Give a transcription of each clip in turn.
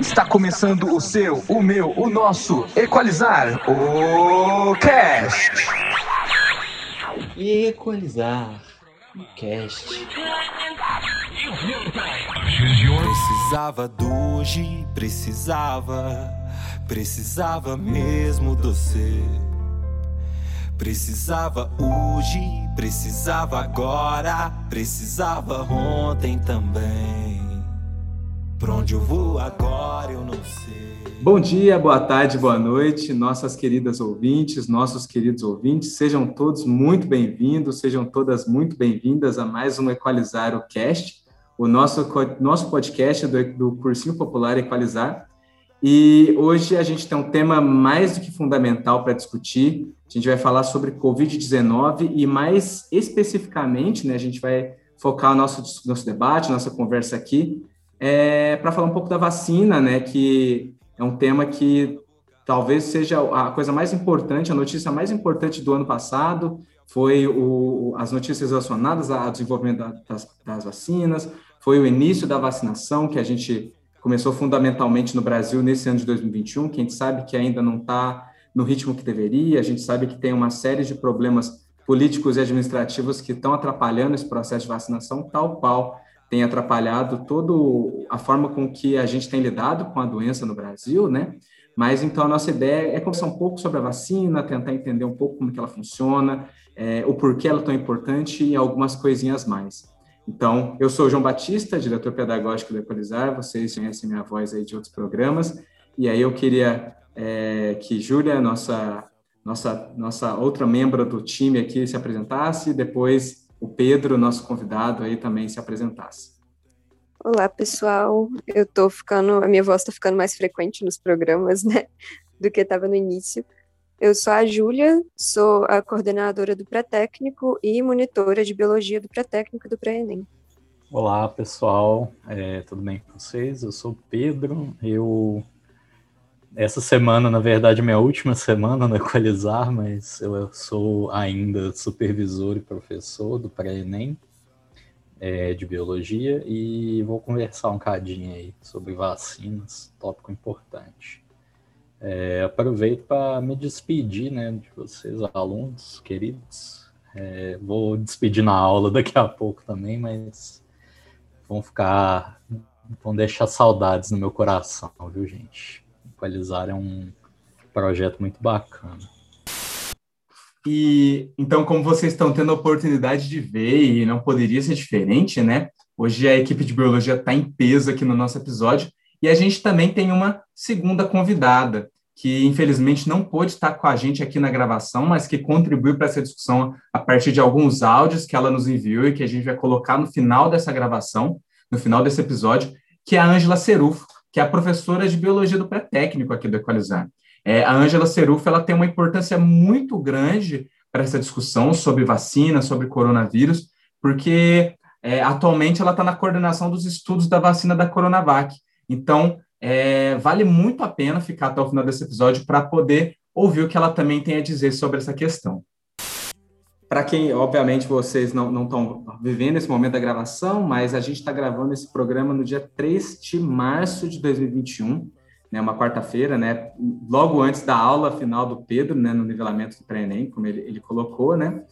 Está começando o seu, o meu, o nosso Equalizar o Cast. Equalizar o Cast. Precisava do hoje, precisava, precisava mesmo do você. Precisava hoje, precisava agora, precisava ontem também. Pra onde eu vou agora eu não sei. Bom dia, boa tarde, boa noite, nossas queridas ouvintes, nossos queridos ouvintes, sejam todos muito bem-vindos, sejam todas muito bem-vindas a mais um Equalizar o Cast, o nosso, nosso podcast do, do Cursinho Popular Equalizar. E hoje a gente tem um tema mais do que fundamental para discutir. A gente vai falar sobre Covid-19 e mais especificamente, né, a gente vai focar o nosso, nosso debate, nossa conversa aqui, é, para falar um pouco da vacina, né, que é um tema que talvez seja a coisa mais importante, a notícia mais importante do ano passado, foi o, as notícias relacionadas ao desenvolvimento das, das vacinas, foi o início da vacinação, que a gente começou fundamentalmente no Brasil nesse ano de 2021, que a gente sabe que ainda não está no ritmo que deveria, a gente sabe que tem uma série de problemas políticos e administrativos que estão atrapalhando esse processo de vacinação, tal qual tem atrapalhado toda a forma com que a gente tem lidado com a doença no Brasil, né? Mas então a nossa ideia é conversar um pouco sobre a vacina, tentar entender um pouco como que ela funciona, é, o porquê ela é tão importante e algumas coisinhas mais. Então, eu sou o João Batista, diretor pedagógico do Equalizar, vocês conhecem minha voz aí de outros programas, e aí eu queria é, que Júlia, nossa, nossa, nossa outra membro do time aqui, se apresentasse, depois o Pedro, nosso convidado, aí também se apresentasse. Olá, pessoal. Eu tô ficando, a minha voz está ficando mais frequente nos programas, né, do que estava no início. Eu sou a Júlia, sou a coordenadora do pré-técnico e monitora de biologia do pré-técnico e do pré-ENEM. Olá, pessoal, é, tudo bem com vocês? Eu sou o Pedro, eu... Essa semana, na verdade, minha última semana no Equalizar, mas eu sou ainda supervisor e professor do pré-ENEM é, de biologia e vou conversar um cadinho aí sobre vacinas, tópico importante. É, aproveito para me despedir né, de vocês, alunos queridos. É, vou despedir na aula daqui a pouco também, mas vão ficar. vão deixar saudades no meu coração, viu, gente? Equalizar é um projeto muito bacana. E então, como vocês estão tendo a oportunidade de ver, e não poderia ser diferente, né? Hoje a equipe de biologia está em peso aqui no nosso episódio. E a gente também tem uma segunda convidada, que infelizmente não pôde estar com a gente aqui na gravação, mas que contribuiu para essa discussão a partir de alguns áudios que ela nos enviou e que a gente vai colocar no final dessa gravação, no final desse episódio, que é a Ângela Serufo, que é a professora de biologia do pré-técnico aqui do Equalizar. É, a Ângela Serufo ela tem uma importância muito grande para essa discussão sobre vacina, sobre coronavírus, porque é, atualmente ela está na coordenação dos estudos da vacina da Coronavac. Então, é, vale muito a pena ficar até o final desse episódio para poder ouvir o que ela também tem a dizer sobre essa questão. Para quem, obviamente, vocês não estão vivendo esse momento da gravação, mas a gente está gravando esse programa no dia 3 de março de 2021, né, uma quarta-feira, né, logo antes da aula final do Pedro, né, no nivelamento do pré-ENEM, como ele, ele colocou, né,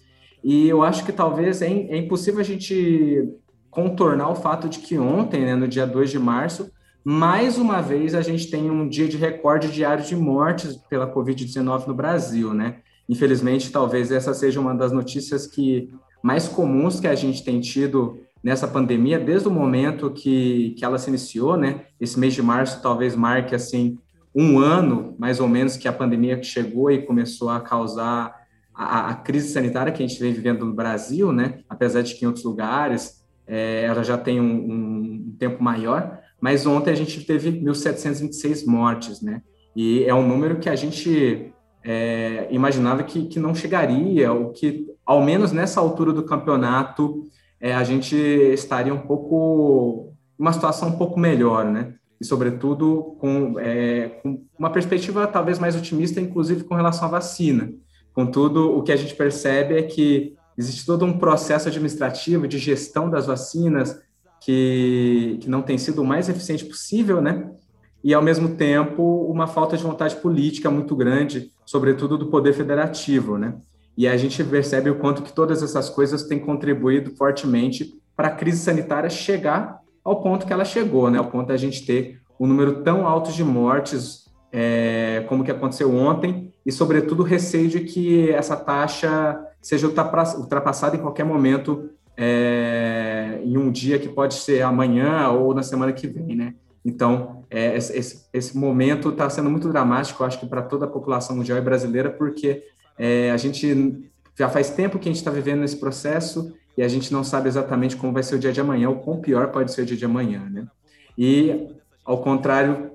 e eu acho que talvez é, é impossível a gente contornar o fato de que ontem, né, no dia 2 de março, mais uma vez, a gente tem um dia de recorde diário de mortes pela Covid-19 no Brasil, né? Infelizmente, talvez essa seja uma das notícias que mais comuns que a gente tem tido nessa pandemia, desde o momento que, que ela se iniciou, né? Esse mês de março talvez marque, assim, um ano, mais ou menos, que a pandemia chegou e começou a causar a, a crise sanitária que a gente vem vivendo no Brasil, né? Apesar de que em outros lugares é, ela já tem um, um tempo maior, mas ontem a gente teve 1.726 mortes, né? E é um número que a gente é, imaginava que, que não chegaria, ou que, ao menos nessa altura do campeonato, é, a gente estaria um pouco, uma situação um pouco melhor, né? E, sobretudo, com, é, com uma perspectiva talvez mais otimista, inclusive com relação à vacina. Contudo, o que a gente percebe é que existe todo um processo administrativo de gestão das vacinas, que, que não tem sido o mais eficiente possível, né? E, ao mesmo tempo, uma falta de vontade política muito grande, sobretudo do poder federativo, né? E a gente percebe o quanto que todas essas coisas têm contribuído fortemente para a crise sanitária chegar ao ponto que ela chegou, né? Ao ponto da gente ter um número tão alto de mortes é, como que aconteceu ontem e, sobretudo, receio de que essa taxa seja ultrapassada em qualquer momento é, em um dia que pode ser amanhã ou na semana que vem, né? Então, é, esse, esse, momento está sendo muito dramático, acho que para toda a população mundial e brasileira, porque é, a gente já faz tempo que a gente está vivendo esse processo e a gente não sabe exatamente como vai ser o dia de amanhã, ou quão pior pode ser o dia de amanhã, né? E, ao contrário,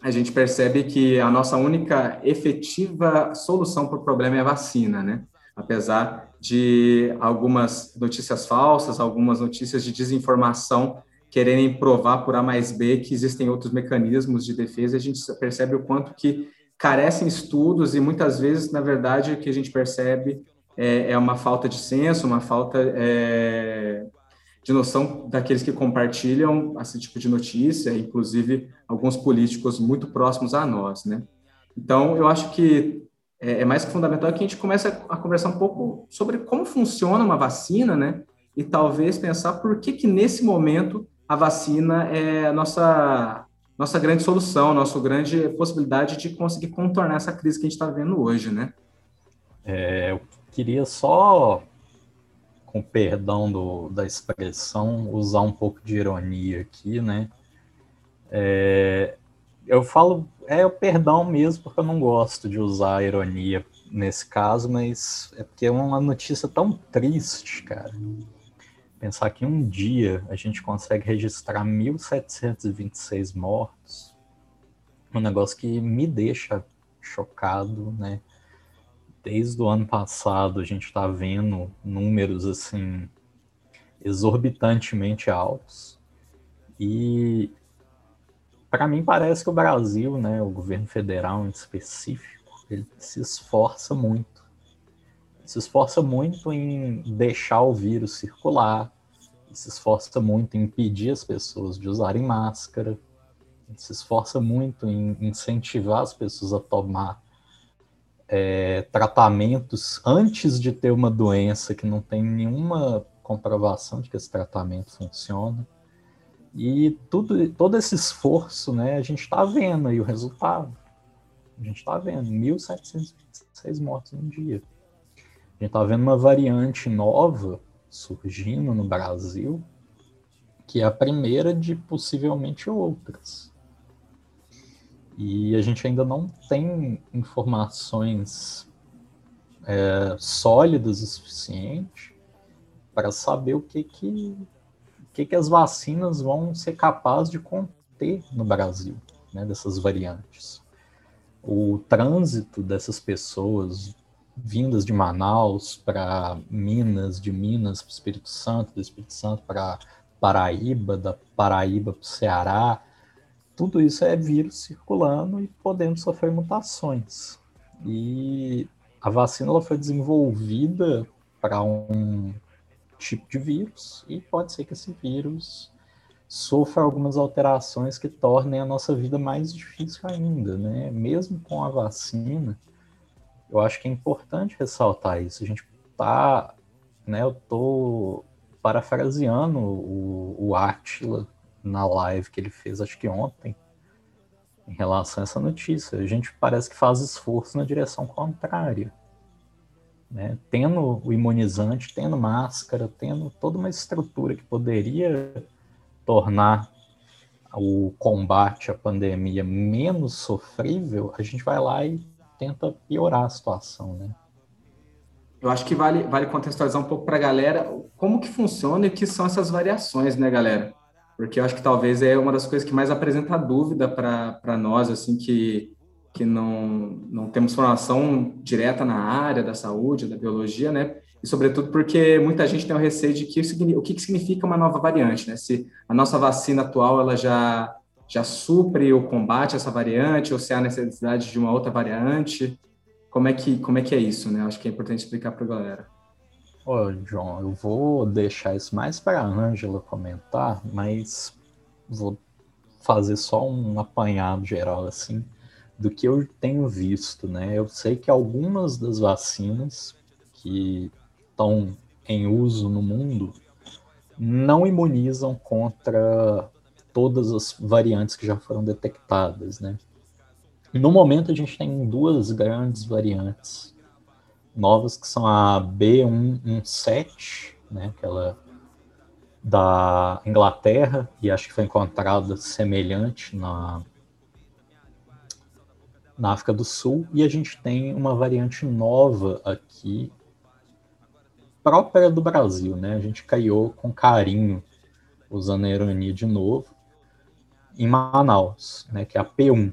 a gente percebe que a nossa única efetiva solução para o problema é a vacina, né? Apesar de algumas notícias falsas, algumas notícias de desinformação quererem provar por A mais B que existem outros mecanismos de defesa, a gente percebe o quanto que carecem estudos e muitas vezes, na verdade, o que a gente percebe é, é uma falta de senso, uma falta é, de noção daqueles que compartilham esse tipo de notícia, inclusive alguns políticos muito próximos a nós, né? Então, eu acho que é, é mais que fundamental que a gente comece a, conversar um pouco sobre como funciona uma vacina, né? E talvez pensar por que que nesse momento a vacina é a nossa nossa grande solução, nossa grande possibilidade de conseguir contornar essa crise que a gente está vendo hoje, né? É, eu queria só com perdão do, da expressão, usar um pouco de ironia aqui, né? É, eu falo, é o perdão mesmo, porque eu não gosto de usar ironia nesse caso, mas é porque é uma notícia tão triste, cara. Pensar que um dia a gente consegue registrar 1.726 mortos, um negócio que me deixa chocado, né? desde o ano passado a gente está vendo números assim exorbitantemente altos e para mim parece que o Brasil, né, o governo federal em específico, ele se esforça muito, se esforça muito em deixar o vírus circular, se esforça muito em impedir as pessoas de usarem máscara, se esforça muito em incentivar as pessoas a tomar é, tratamentos antes de ter uma doença que não tem nenhuma comprovação de que esse tratamento funciona. E tudo, todo esse esforço, né, a gente está vendo aí o resultado. A gente está vendo 1.726 mortos no dia. A gente está vendo uma variante nova surgindo no Brasil, que é a primeira de possivelmente outras. E a gente ainda não tem informações é, sólidas o suficiente para saber o que que, o que que as vacinas vão ser capazes de conter no Brasil, né, dessas variantes. O trânsito dessas pessoas vindas de Manaus para Minas, de Minas para o Espírito Santo, do Espírito Santo para Paraíba, da Paraíba para o Ceará, tudo isso é vírus circulando e podendo sofrer mutações. E a vacina ela foi desenvolvida para um tipo de vírus e pode ser que esse vírus sofra algumas alterações que tornem a nossa vida mais difícil ainda, né? Mesmo com a vacina, eu acho que é importante ressaltar isso. A gente tá, né? Eu tô parafraseando o, o Attila na live que ele fez, acho que ontem, em relação a essa notícia. A gente parece que faz esforço na direção contrária. Né? Tendo o imunizante, tendo máscara, tendo toda uma estrutura que poderia tornar o combate à pandemia menos sofrível, a gente vai lá e tenta piorar a situação, né? Eu acho que vale, vale contextualizar um pouco para a galera como que funciona e o que são essas variações, né, galera? porque eu acho que talvez é uma das coisas que mais apresenta dúvida para nós, assim, que, que não, não temos formação direta na área da saúde, da biologia, né? E, sobretudo, porque muita gente tem o receio de que o que significa uma nova variante, né? Se a nossa vacina atual, ela já, já supre o combate essa variante, ou se há necessidade de uma outra variante, como é que, como é, que é isso, né? Acho que é importante explicar para a galera. Ô, John, eu vou deixar isso mais para a Ângela comentar, mas vou fazer só um apanhado geral assim do que eu tenho visto, né? Eu sei que algumas das vacinas que estão em uso no mundo não imunizam contra todas as variantes que já foram detectadas, né? No momento a gente tem duas grandes variantes novas que são a B117, né, aquela da Inglaterra e acho que foi encontrada semelhante na na África do Sul e a gente tem uma variante nova aqui própria do Brasil, né? A gente criou com carinho, usando a ironia de novo, em Manaus, né? Que é a P1.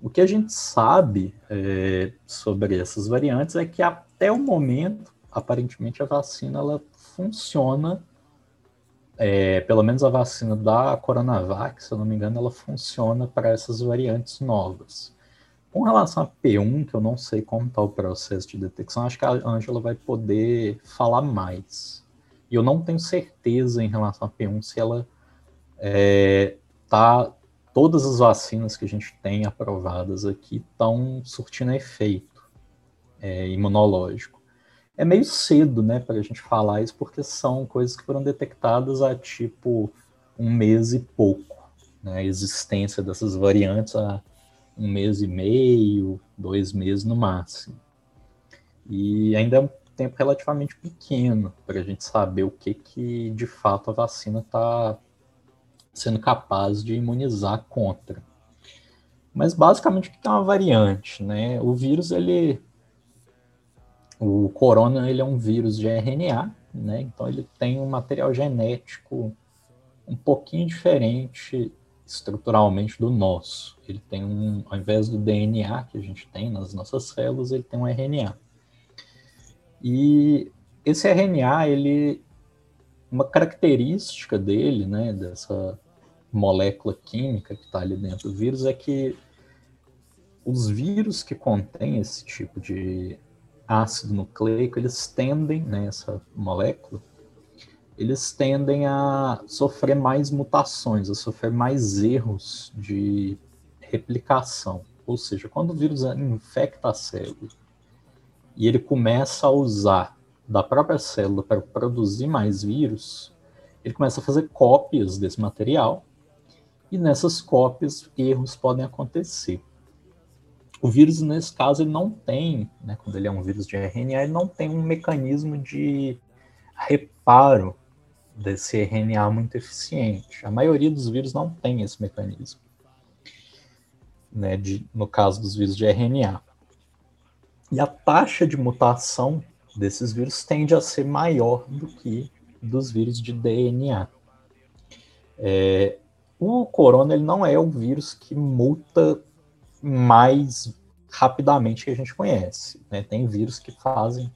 O que a gente sabe é, sobre essas variantes é que até o momento, aparentemente, a vacina ela funciona, é, pelo menos a vacina da Coronavac, se eu não me engano, ela funciona para essas variantes novas. Com relação a P1, que eu não sei como está o processo de detecção, acho que a Ângela vai poder falar mais. E eu não tenho certeza em relação a P1 se ela é, tá todas as vacinas que a gente tem aprovadas aqui estão surtindo efeito é, imunológico. É meio cedo, né, para a gente falar isso, porque são coisas que foram detectadas há tipo um mês e pouco. Né, a existência dessas variantes há um mês e meio, dois meses no máximo. E ainda é um tempo relativamente pequeno para a gente saber o que, que de fato a vacina está sendo capaz de imunizar contra. Mas basicamente que é uma variante, né? O vírus ele o corona ele é um vírus de RNA, né? Então ele tem um material genético um pouquinho diferente estruturalmente do nosso. Ele tem um, ao invés do DNA que a gente tem nas nossas células, ele tem um RNA. E esse RNA, ele uma característica dele, né, dessa molécula química que está ali dentro do vírus é que os vírus que contêm esse tipo de ácido nucleico, eles tendem, né, essa molécula, eles tendem a sofrer mais mutações, a sofrer mais erros de replicação. Ou seja, quando o vírus infecta a célula e ele começa a usar da própria célula para produzir mais vírus, ele começa a fazer cópias desse material e nessas cópias erros podem acontecer. O vírus, nesse caso, ele não tem, né, quando ele é um vírus de RNA, ele não tem um mecanismo de reparo desse RNA muito eficiente. A maioria dos vírus não tem esse mecanismo, né, de, no caso dos vírus de RNA. E a taxa de mutação desses vírus tende a ser maior do que dos vírus de DNA. É, o corona ele não é o vírus que muta mais rapidamente que a gente conhece. Né? Tem vírus que fazem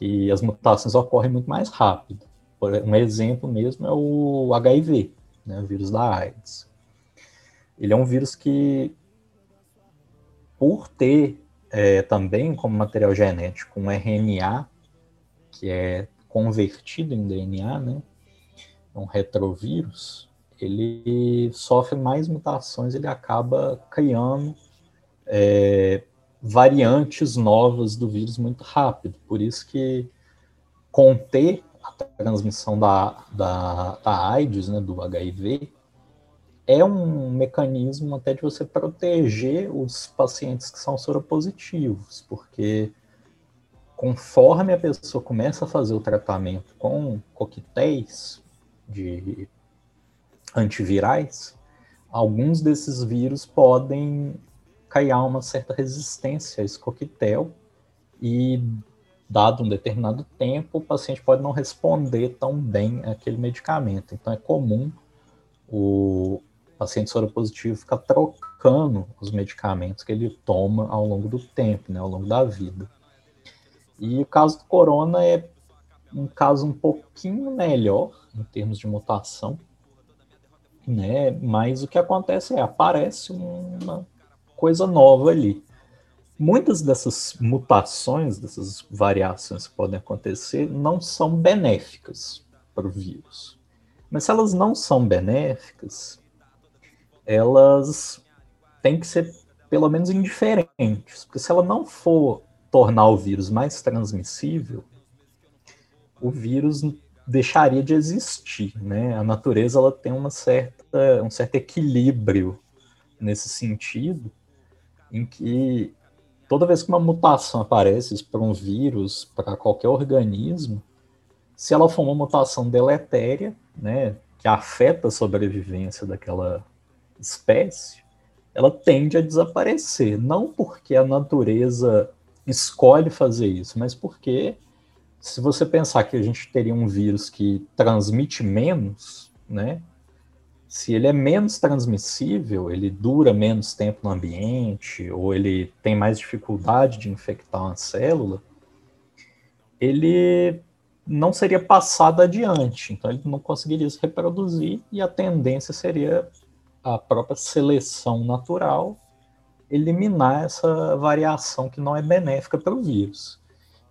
que as mutações ocorrem muito mais rápido. Um exemplo mesmo é o HIV, né, o vírus da AIDS. Ele é um vírus que, por ter é, também como material genético um RNA, que é convertido em DNA, né, um retrovírus, ele sofre mais mutações, ele acaba criando é, variantes novas do vírus muito rápido. Por isso que conter a transmissão da, da, da AIDS, né, do HIV, é um mecanismo até de você proteger os pacientes que são soropositivos, porque conforme a pessoa começa a fazer o tratamento com coquetéis de antivirais, alguns desses vírus podem criar uma certa resistência a esse coquetel e dado um determinado tempo, o paciente pode não responder tão bem àquele medicamento. Então, é comum o paciente soropositivo ficar trocando os medicamentos que ele toma ao longo do tempo, né, ao longo da vida. E o caso do corona é um caso um pouquinho melhor em termos de mutação, né? Mas o que acontece é aparece uma coisa nova ali. Muitas dessas mutações, dessas variações que podem acontecer, não são benéficas para o vírus. Mas se elas não são benéficas, elas têm que ser pelo menos indiferentes, porque se ela não for tornar o vírus mais transmissível, o vírus deixaria de existir, né? A natureza ela tem uma certa, um certo equilíbrio nesse sentido, em que toda vez que uma mutação aparece para um vírus, para qualquer organismo, se ela for uma mutação deletéria, né, que afeta a sobrevivência daquela espécie, ela tende a desaparecer. Não porque a natureza escolhe fazer isso, mas porque se você pensar que a gente teria um vírus que transmite menos, né? Se ele é menos transmissível, ele dura menos tempo no ambiente, ou ele tem mais dificuldade de infectar uma célula, ele não seria passado adiante, então ele não conseguiria se reproduzir e a tendência seria a própria seleção natural eliminar essa variação que não é benéfica para o vírus.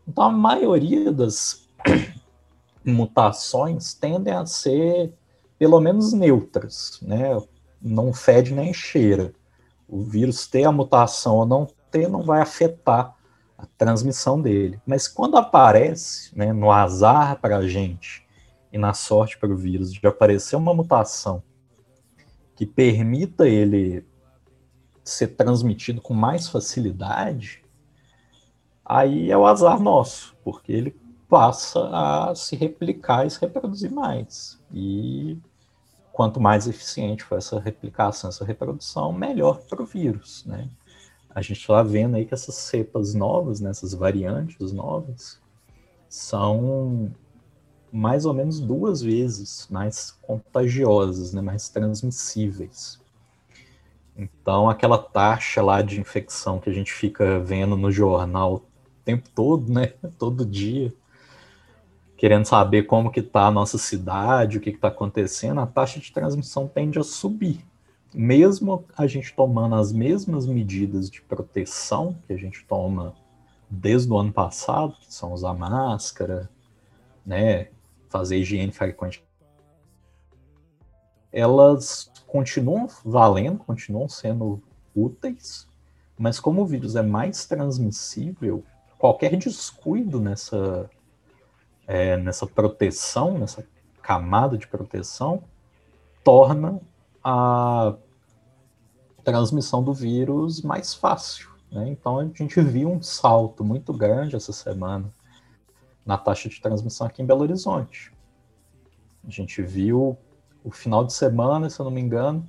Então, a maioria das mutações tendem a ser, pelo menos, neutras, né? Não fede nem cheira. O vírus ter a mutação ou não ter não vai afetar a transmissão dele. Mas quando aparece, né, no azar para a gente e na sorte para o vírus de aparecer uma mutação que permita ele ser transmitido com mais facilidade, aí é o azar nosso, porque ele passa a se replicar e se reproduzir mais. E quanto mais eficiente for essa replicação, essa reprodução, melhor para o vírus, né? A gente está vendo aí que essas cepas novas, né, essas variantes novas, são mais ou menos duas vezes mais contagiosas, né, mais transmissíveis. Então, aquela taxa lá de infecção que a gente fica vendo no jornal tempo todo, né, todo dia, querendo saber como que está a nossa cidade, o que está acontecendo, a taxa de transmissão tende a subir. Mesmo a gente tomando as mesmas medidas de proteção que a gente toma desde o ano passado, que são usar máscara, né, fazer higiene frequente, elas continuam valendo, continuam sendo úteis, mas como o vírus é mais transmissível, qualquer descuido nessa, é, nessa proteção, nessa camada de proteção, torna a transmissão do vírus mais fácil. Né? Então a gente viu um salto muito grande essa semana na taxa de transmissão aqui em Belo Horizonte. A gente viu o final de semana, se eu não me engano,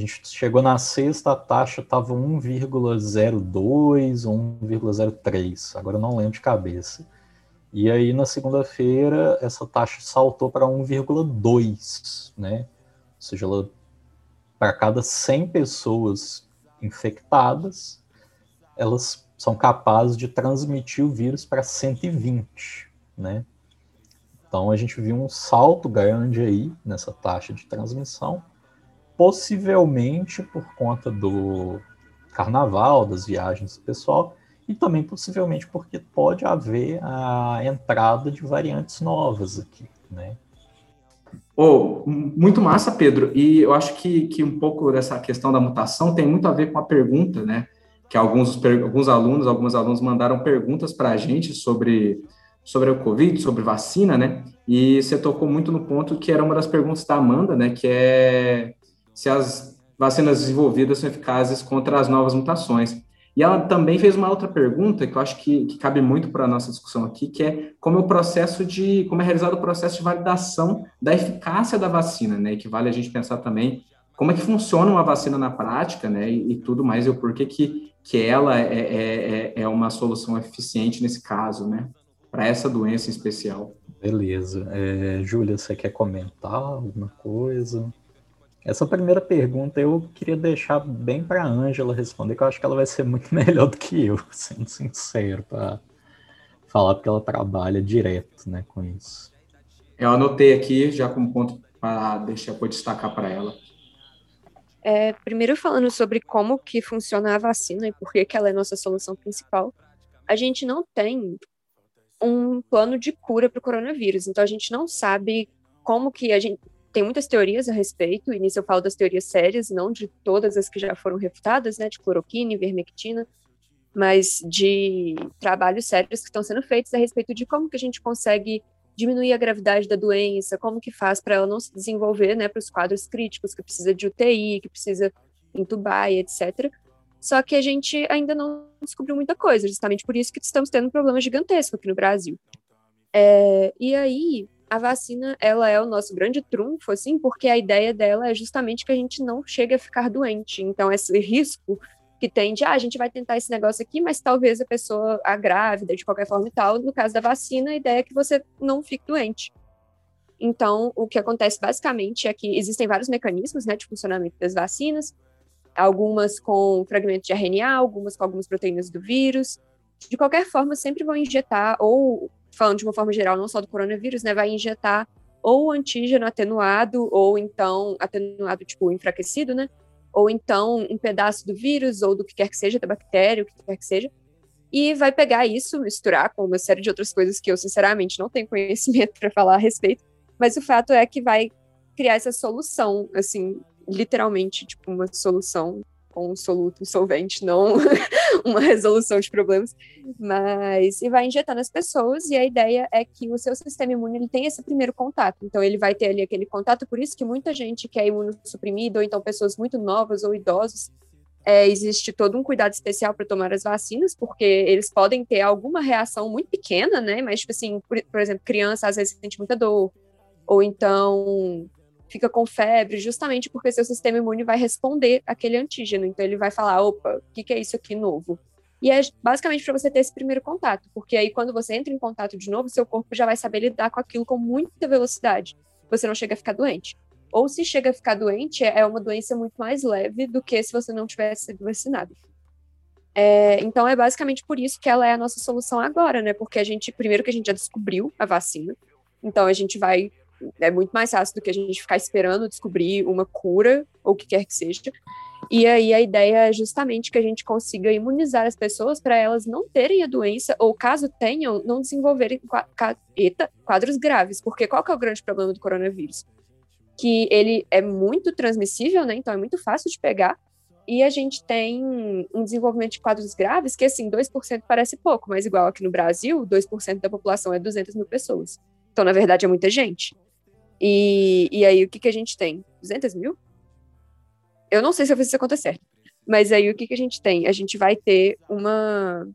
a gente chegou na sexta, a taxa estava 1,02, 1,03, agora não lembro de cabeça. E aí na segunda-feira essa taxa saltou para 1,2, né? Ou seja, para cada 100 pessoas infectadas, elas são capazes de transmitir o vírus para 120 né? Então a gente viu um salto grande aí nessa taxa de transmissão, possivelmente por conta do carnaval, das viagens do pessoal, e também possivelmente porque pode haver a entrada de variantes novas aqui, né? Oh, muito massa, Pedro. E eu acho que, que um pouco dessa questão da mutação tem muito a ver com a pergunta, né? Que alguns, alguns alunos, alguns alunos mandaram perguntas para a gente sobre sobre o Covid, sobre vacina, né? E você tocou muito no ponto que era uma das perguntas da Amanda, né? Que é se as vacinas desenvolvidas são eficazes contra as novas mutações. E ela também fez uma outra pergunta que eu acho que, que cabe muito para a nossa discussão aqui, que é como é o processo de, como é realizado o processo de validação da eficácia da vacina, né? E que vale a gente pensar também como é que funciona uma vacina na prática, né? E, e tudo mais, e o porquê que, que ela é, é, é, é uma solução eficiente nesse caso, né? para essa doença em especial. Beleza. É, Júlia, você quer comentar alguma coisa? Essa primeira pergunta eu queria deixar bem para a Ângela responder, que eu acho que ela vai ser muito melhor do que eu, sendo sincero, para falar, porque ela trabalha direto né, com isso. Eu anotei aqui já como ponto para deixar para destacar para ela. É, primeiro falando sobre como que funciona a vacina e por que, que ela é nossa solução principal, a gente não tem um plano de cura para o coronavírus. Então a gente não sabe como que a gente tem muitas teorias a respeito, e nisso eu falo das teorias sérias, não de todas as que já foram refutadas, né, de cloroquina e vermectina, mas de trabalhos sérios que estão sendo feitos a respeito de como que a gente consegue diminuir a gravidade da doença, como que faz para ela não se desenvolver, né, para os quadros críticos, que precisa de UTI, que precisa entubar e etc. Só que a gente ainda não descobriu muita coisa, justamente por isso que estamos tendo um problema gigantesco aqui no Brasil. É, e aí, a vacina, ela é o nosso grande trunfo, assim, porque a ideia dela é justamente que a gente não chegue a ficar doente. Então, esse risco que tem de, ah, a gente vai tentar esse negócio aqui, mas talvez a pessoa, a grávida, de qualquer forma e tal, no caso da vacina, a ideia é que você não fique doente. Então, o que acontece basicamente é que existem vários mecanismos, né, de funcionamento das vacinas, algumas com fragmentos de RNA, algumas com algumas proteínas do vírus. De qualquer forma, sempre vão injetar ou falando de uma forma geral, não só do coronavírus, né, vai injetar ou antígeno atenuado, ou então atenuado, tipo, enfraquecido, né? Ou então um pedaço do vírus, ou do que quer que seja, da bactéria, o que quer que seja, e vai pegar isso, misturar com uma série de outras coisas que eu, sinceramente, não tenho conhecimento para falar a respeito, mas o fato é que vai criar essa solução, assim, literalmente, tipo, uma solução com um soluto, um solvente, não uma resolução de problemas, mas e vai injetar nas pessoas e a ideia é que o seu sistema imune ele tem esse primeiro contato, então ele vai ter ali aquele contato, por isso que muita gente que é imunossuprimida, ou então pessoas muito novas ou idosos, é, existe todo um cuidado especial para tomar as vacinas, porque eles podem ter alguma reação muito pequena, né, mas tipo assim, por, por exemplo, criança às vezes sente muita dor, ou então fica com febre, justamente porque seu sistema imune vai responder aquele antígeno. Então ele vai falar: opa, o que, que é isso aqui novo? E é basicamente para você ter esse primeiro contato, porque aí quando você entra em contato de novo, seu corpo já vai saber lidar com aquilo com muita velocidade. Você não chega a ficar doente. Ou se chega a ficar doente, é uma doença muito mais leve do que se você não tivesse sido vacinado. É, então é basicamente por isso que ela é a nossa solução agora, né? Porque a gente, primeiro que a gente já descobriu a vacina, então a gente vai é muito mais fácil do que a gente ficar esperando descobrir uma cura ou o que quer que seja. E aí a ideia é justamente que a gente consiga imunizar as pessoas para elas não terem a doença ou caso tenham, não desenvolverem quadros graves, porque qual que é o grande problema do coronavírus? Que ele é muito transmissível, né? Então é muito fácil de pegar. E a gente tem um desenvolvimento de quadros graves que, assim, 2% parece pouco, mas igual aqui no Brasil, 2% da população é 200 mil pessoas. Então, na verdade, é muita gente. E, e aí, o que, que a gente tem? 200 mil? Eu não sei se eu fiz essa conta certa. Mas aí, o que, que a gente tem? A gente vai ter uma,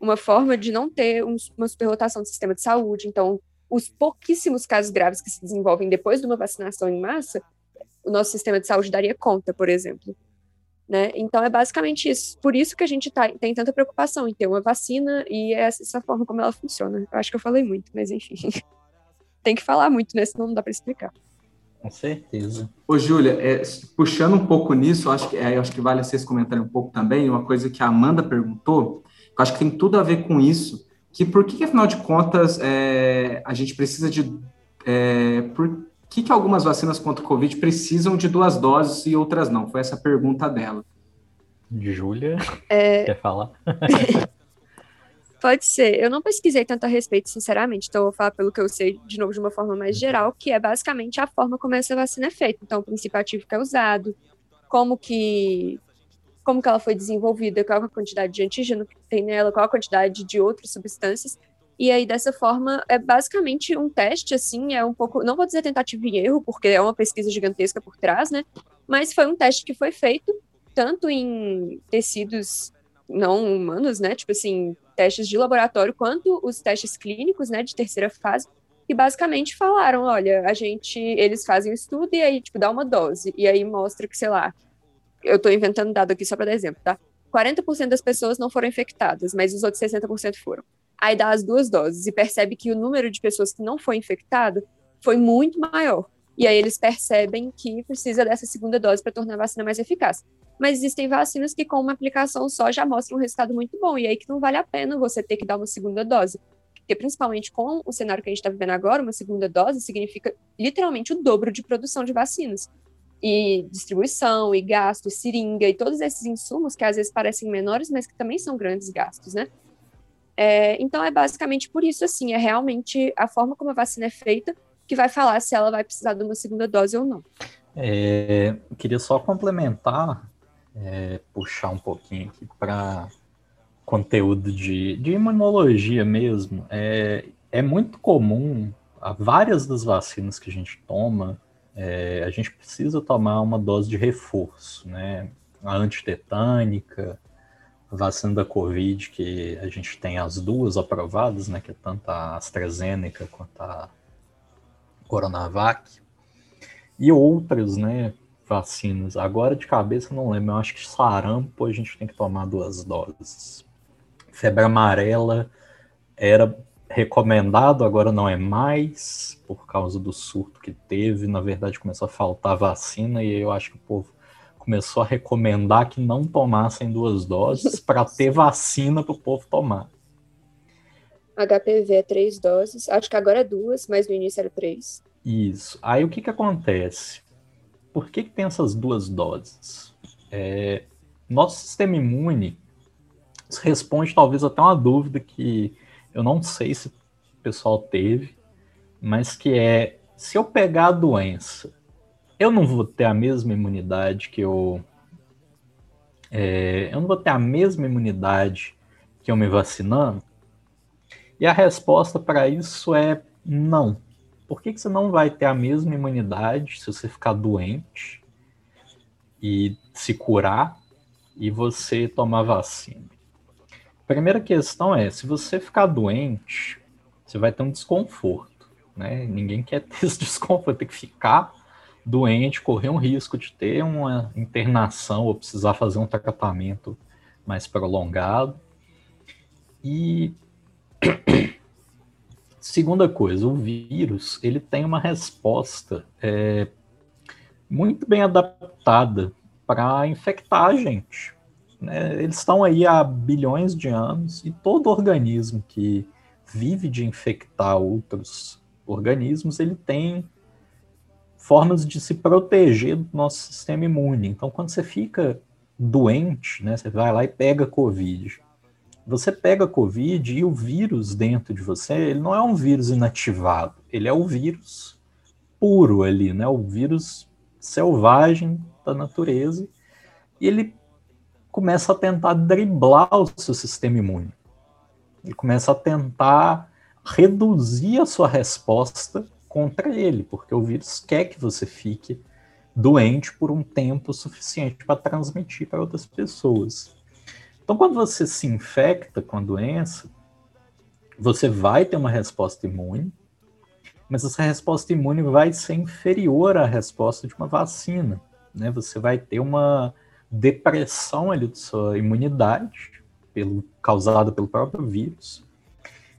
uma forma de não ter um, uma superlotação do sistema de saúde. Então, os pouquíssimos casos graves que se desenvolvem depois de uma vacinação em massa, o nosso sistema de saúde daria conta, por exemplo. Né? Então, é basicamente isso. Por isso que a gente tá, tem tanta preocupação em ter uma vacina e essa, essa forma como ela funciona. Eu acho que eu falei muito, mas enfim. tem que falar muito, né? Senão não dá para explicar. Com certeza. Ô, Júlia, é, puxando um pouco nisso, acho que, é, acho que vale vocês comentarem um pouco também, uma coisa que a Amanda perguntou, que eu acho que tem tudo a ver com isso, que por que, afinal de contas, é, a gente precisa de... É, por que, que algumas vacinas contra o Covid precisam de duas doses e outras não? Foi essa a pergunta dela. Júlia, é... quer falar? Pode ser. Eu não pesquisei tanto a respeito, sinceramente, então eu vou falar pelo que eu sei, de novo, de uma forma mais geral, que é basicamente a forma como essa vacina é feita. Então, o princípio ativo que é usado, como que como que ela foi desenvolvida, qual a quantidade de antígeno que tem nela, qual a quantidade de outras substâncias. E aí, dessa forma, é basicamente um teste, assim, é um pouco, não vou dizer tentativa e erro, porque é uma pesquisa gigantesca por trás, né? Mas foi um teste que foi feito tanto em tecidos não humanos, né? Tipo assim, testes de laboratório quanto os testes clínicos, né, de terceira fase, que basicamente falaram, olha, a gente, eles fazem o estudo e aí, tipo, dá uma dose, e aí mostra que, sei lá, eu estou inventando dado aqui só para dar exemplo, tá? 40% das pessoas não foram infectadas, mas os outros 60% foram. Aí dá as duas doses e percebe que o número de pessoas que não foi infectado foi muito maior. E aí eles percebem que precisa dessa segunda dose para tornar a vacina mais eficaz. Mas existem vacinas que com uma aplicação só já mostram um resultado muito bom, e aí que não vale a pena você ter que dar uma segunda dose. Porque principalmente com o cenário que a gente está vivendo agora, uma segunda dose significa literalmente o dobro de produção de vacinas. E distribuição, e gasto, e seringa, e todos esses insumos que às vezes parecem menores, mas que também são grandes gastos, né? É, então é basicamente por isso, assim, é realmente a forma como a vacina é feita que vai falar se ela vai precisar de uma segunda dose ou não. É, queria só complementar, é, puxar um pouquinho aqui para conteúdo de, de imunologia mesmo. É, é muito comum, várias das vacinas que a gente toma, é, a gente precisa tomar uma dose de reforço, né? A antitetânica, a vacina da Covid, que a gente tem as duas aprovadas, né? Que é tanto a AstraZeneca quanto a Coronavac. E outras, né? Vacinas. Agora de cabeça não lembro, eu acho que sarampo a gente tem que tomar duas doses. Febre amarela era recomendado, agora não é mais, por causa do surto que teve. Na verdade, começou a faltar vacina e eu acho que o povo começou a recomendar que não tomassem duas doses para ter vacina para o povo tomar. HPV é três doses, acho que agora é duas, mas no início era três. Isso. Aí o que, que acontece? Por que, que tem essas duas doses? É, nosso sistema imune responde talvez até uma dúvida que eu não sei se o pessoal teve, mas que é se eu pegar a doença, eu não vou ter a mesma imunidade que eu. É, eu não vou ter a mesma imunidade que eu me vacinando? E a resposta para isso é não. Por que, que você não vai ter a mesma imunidade se você ficar doente e se curar e você tomar vacina? primeira questão é, se você ficar doente, você vai ter um desconforto, né? Ninguém quer ter esse desconforto, tem que ficar doente, correr um risco de ter uma internação ou precisar fazer um tratamento mais prolongado. E segunda coisa, o vírus ele tem uma resposta é, muito bem adaptada para infectar a gente. Né? Eles estão aí há bilhões de anos e todo organismo que vive de infectar outros organismos, ele tem formas de se proteger do nosso sistema imune. Então, quando você fica doente, né, você vai lá e pega Covid. Você pega Covid e o vírus dentro de você, ele não é um vírus inativado, ele é o vírus puro ali, né, o vírus selvagem da natureza, e ele começa a tentar driblar o seu sistema imune. Ele começa a tentar reduzir a sua resposta contra ele, porque o vírus quer que você fique doente por um tempo suficiente para transmitir para outras pessoas. Então, quando você se infecta com a doença, você vai ter uma resposta imune, mas essa resposta imune vai ser inferior à resposta de uma vacina. Né? Você vai ter uma depressão ali da sua imunidade, pelo, causada pelo próprio vírus,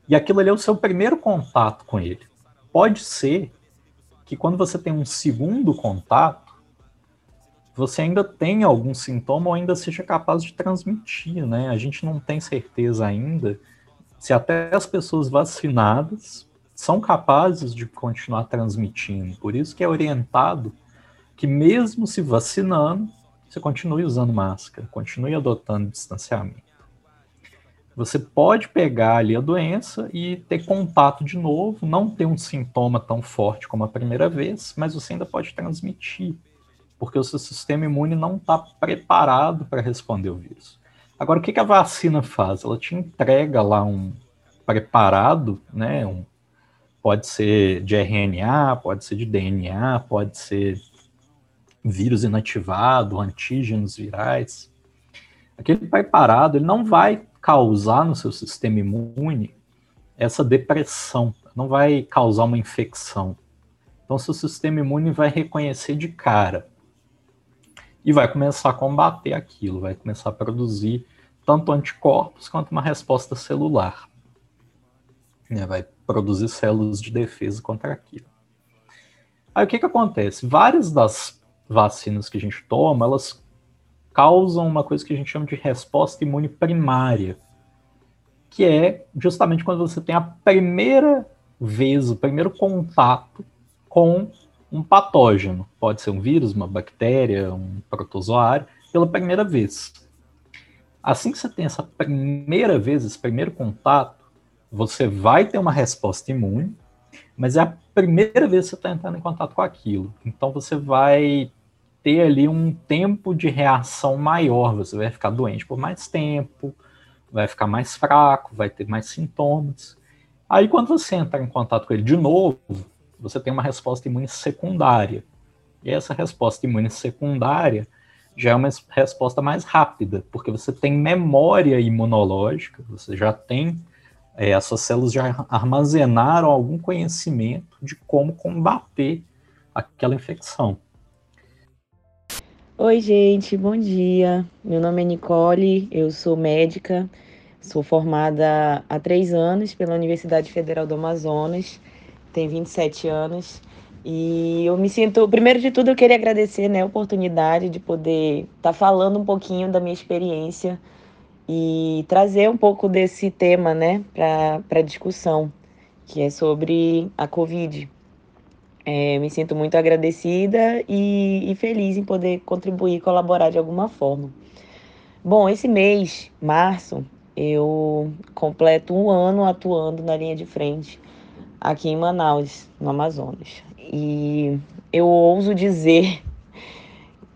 e aquilo ali é o seu primeiro contato com ele. Pode ser que quando você tem um segundo contato, você ainda tenha algum sintoma ou ainda seja capaz de transmitir, né? A gente não tem certeza ainda se até as pessoas vacinadas são capazes de continuar transmitindo. Por isso que é orientado que mesmo se vacinando, você continue usando máscara, continue adotando distanciamento. Você pode pegar ali a doença e ter contato de novo, não ter um sintoma tão forte como a primeira vez, mas você ainda pode transmitir, porque o seu sistema imune não está preparado para responder o vírus. Agora, o que, que a vacina faz? Ela te entrega lá um preparado, né? Um, pode ser de RNA, pode ser de DNA, pode ser vírus inativado, antígenos virais. Aquele preparado ele não vai causar no seu sistema imune essa depressão, não vai causar uma infecção. Então, seu sistema imune vai reconhecer de cara e vai começar a combater aquilo, vai começar a produzir tanto anticorpos quanto uma resposta celular. Né? Vai produzir células de defesa contra aquilo. Aí o que, que acontece? Várias das vacinas que a gente toma, elas causam uma coisa que a gente chama de resposta imune primária, que é justamente quando você tem a primeira vez, o primeiro contato com um patógeno. Pode ser um vírus, uma bactéria, um protozoário, pela primeira vez. Assim que você tem essa primeira vez, esse primeiro contato, você vai ter uma resposta imune, mas é a primeira vez que você está entrando em contato com aquilo. Então você vai ter ali um tempo de reação maior, você vai ficar doente por mais tempo, vai ficar mais fraco, vai ter mais sintomas. Aí quando você entrar em contato com ele de novo, você tem uma resposta imune secundária. E essa resposta imune secundária já é uma resposta mais rápida, porque você tem memória imunológica, você já tem, é, as suas células já armazenaram algum conhecimento de como combater aquela infecção. Oi, gente, bom dia. Meu nome é Nicole, eu sou médica, sou formada há três anos pela Universidade Federal do Amazonas, tenho 27 anos. E eu me sinto, primeiro de tudo, eu queria agradecer né, a oportunidade de poder estar tá falando um pouquinho da minha experiência e trazer um pouco desse tema né, para discussão, que é sobre a Covid. É, me sinto muito agradecida e, e feliz em poder contribuir e colaborar de alguma forma. Bom, esse mês, março, eu completo um ano atuando na linha de frente aqui em Manaus, no Amazonas. E eu ouso dizer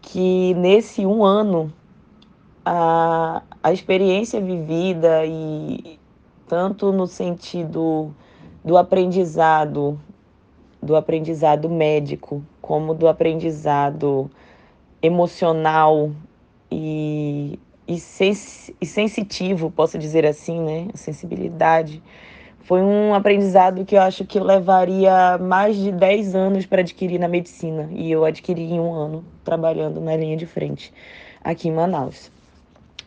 que nesse um ano a, a experiência vivida e tanto no sentido do aprendizado, do aprendizado médico, como do aprendizado emocional e, e, sens, e sensitivo, posso dizer assim, né? A sensibilidade foi um aprendizado que eu acho que levaria mais de 10 anos para adquirir na medicina. E eu adquiri em um ano, trabalhando na linha de frente, aqui em Manaus.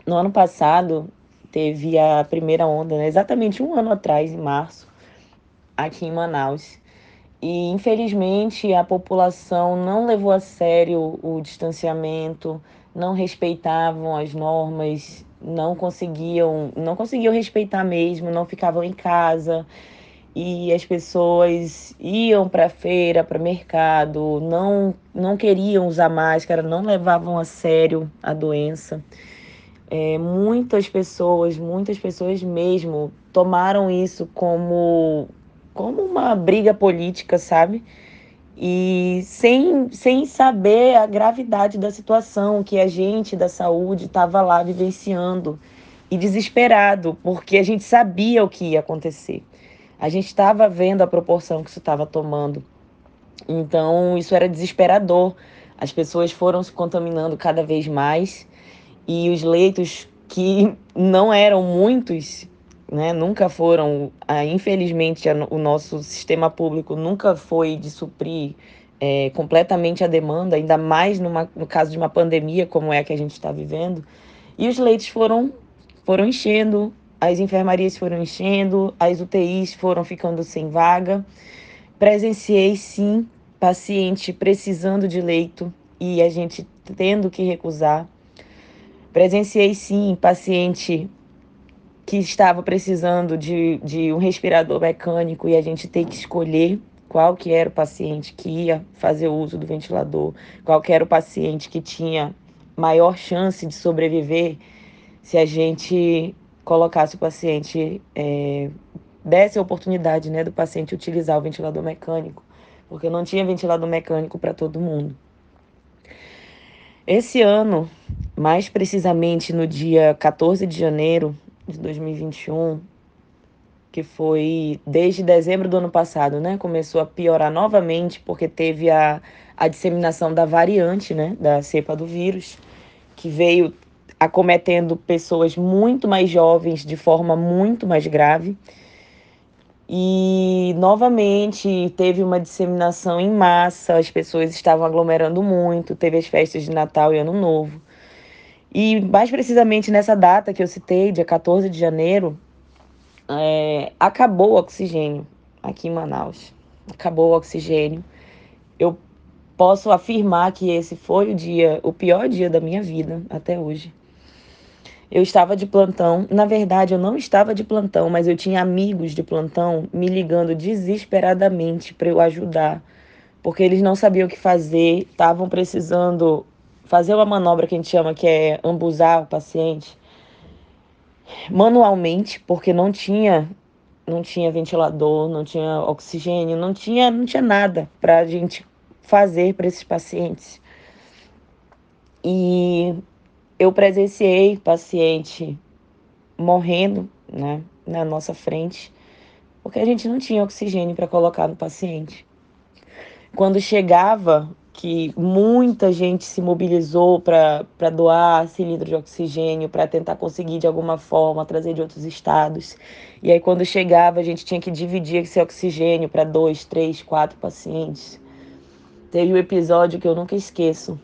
No ano passado, teve a primeira onda, né? exatamente um ano atrás, em março, aqui em Manaus. E infelizmente a população não levou a sério o distanciamento, não respeitavam as normas não conseguiam, não conseguiam respeitar mesmo, não ficavam em casa e as pessoas iam para feira, para mercado, não não queriam usar máscara, não levavam a sério a doença. É, muitas pessoas, muitas pessoas mesmo tomaram isso como como uma briga política, sabe? E sem, sem saber a gravidade da situação que a gente da saúde estava lá vivenciando e desesperado, porque a gente sabia o que ia acontecer. A gente estava vendo a proporção que isso estava tomando. Então, isso era desesperador. As pessoas foram se contaminando cada vez mais e os leitos que não eram muitos né, nunca foram, ah, infelizmente, o nosso sistema público nunca foi de suprir é, completamente a demanda, ainda mais numa, no caso de uma pandemia como é a que a gente está vivendo. E os leitos foram, foram enchendo, as enfermarias foram enchendo, as UTIs foram ficando sem vaga. Presenciei, sim, paciente precisando de leito e a gente tendo que recusar. Presenciei, sim, paciente que estava precisando de, de um respirador mecânico e a gente tem que escolher qual que era o paciente que ia fazer uso do ventilador, qual que era o paciente que tinha maior chance de sobreviver se a gente colocasse o paciente, é, desse a oportunidade né, do paciente utilizar o ventilador mecânico, porque não tinha ventilador mecânico para todo mundo. Esse ano, mais precisamente no dia 14 de janeiro, de 2021, que foi desde dezembro do ano passado, né? Começou a piorar novamente porque teve a, a disseminação da variante, né? Da cepa do vírus, que veio acometendo pessoas muito mais jovens de forma muito mais grave. E novamente teve uma disseminação em massa, as pessoas estavam aglomerando muito, teve as festas de Natal e Ano Novo. E mais precisamente nessa data que eu citei, dia 14 de janeiro, é, acabou o oxigênio aqui em Manaus. Acabou o oxigênio. Eu posso afirmar que esse foi o dia, o pior dia da minha vida até hoje. Eu estava de plantão. Na verdade, eu não estava de plantão, mas eu tinha amigos de plantão me ligando desesperadamente para eu ajudar, porque eles não sabiam o que fazer, estavam precisando fazer uma manobra que a gente chama que é ambusar o paciente manualmente, porque não tinha não tinha ventilador, não tinha oxigênio, não tinha, não tinha nada para a gente fazer para esses pacientes. E eu presenciei paciente morrendo né, na nossa frente, porque a gente não tinha oxigênio para colocar no paciente. Quando chegava que muita gente se mobilizou para doar cilindro de oxigênio, para tentar conseguir de alguma forma trazer de outros estados. E aí, quando chegava, a gente tinha que dividir esse oxigênio para dois, três, quatro pacientes. Teve um episódio que eu nunca esqueço,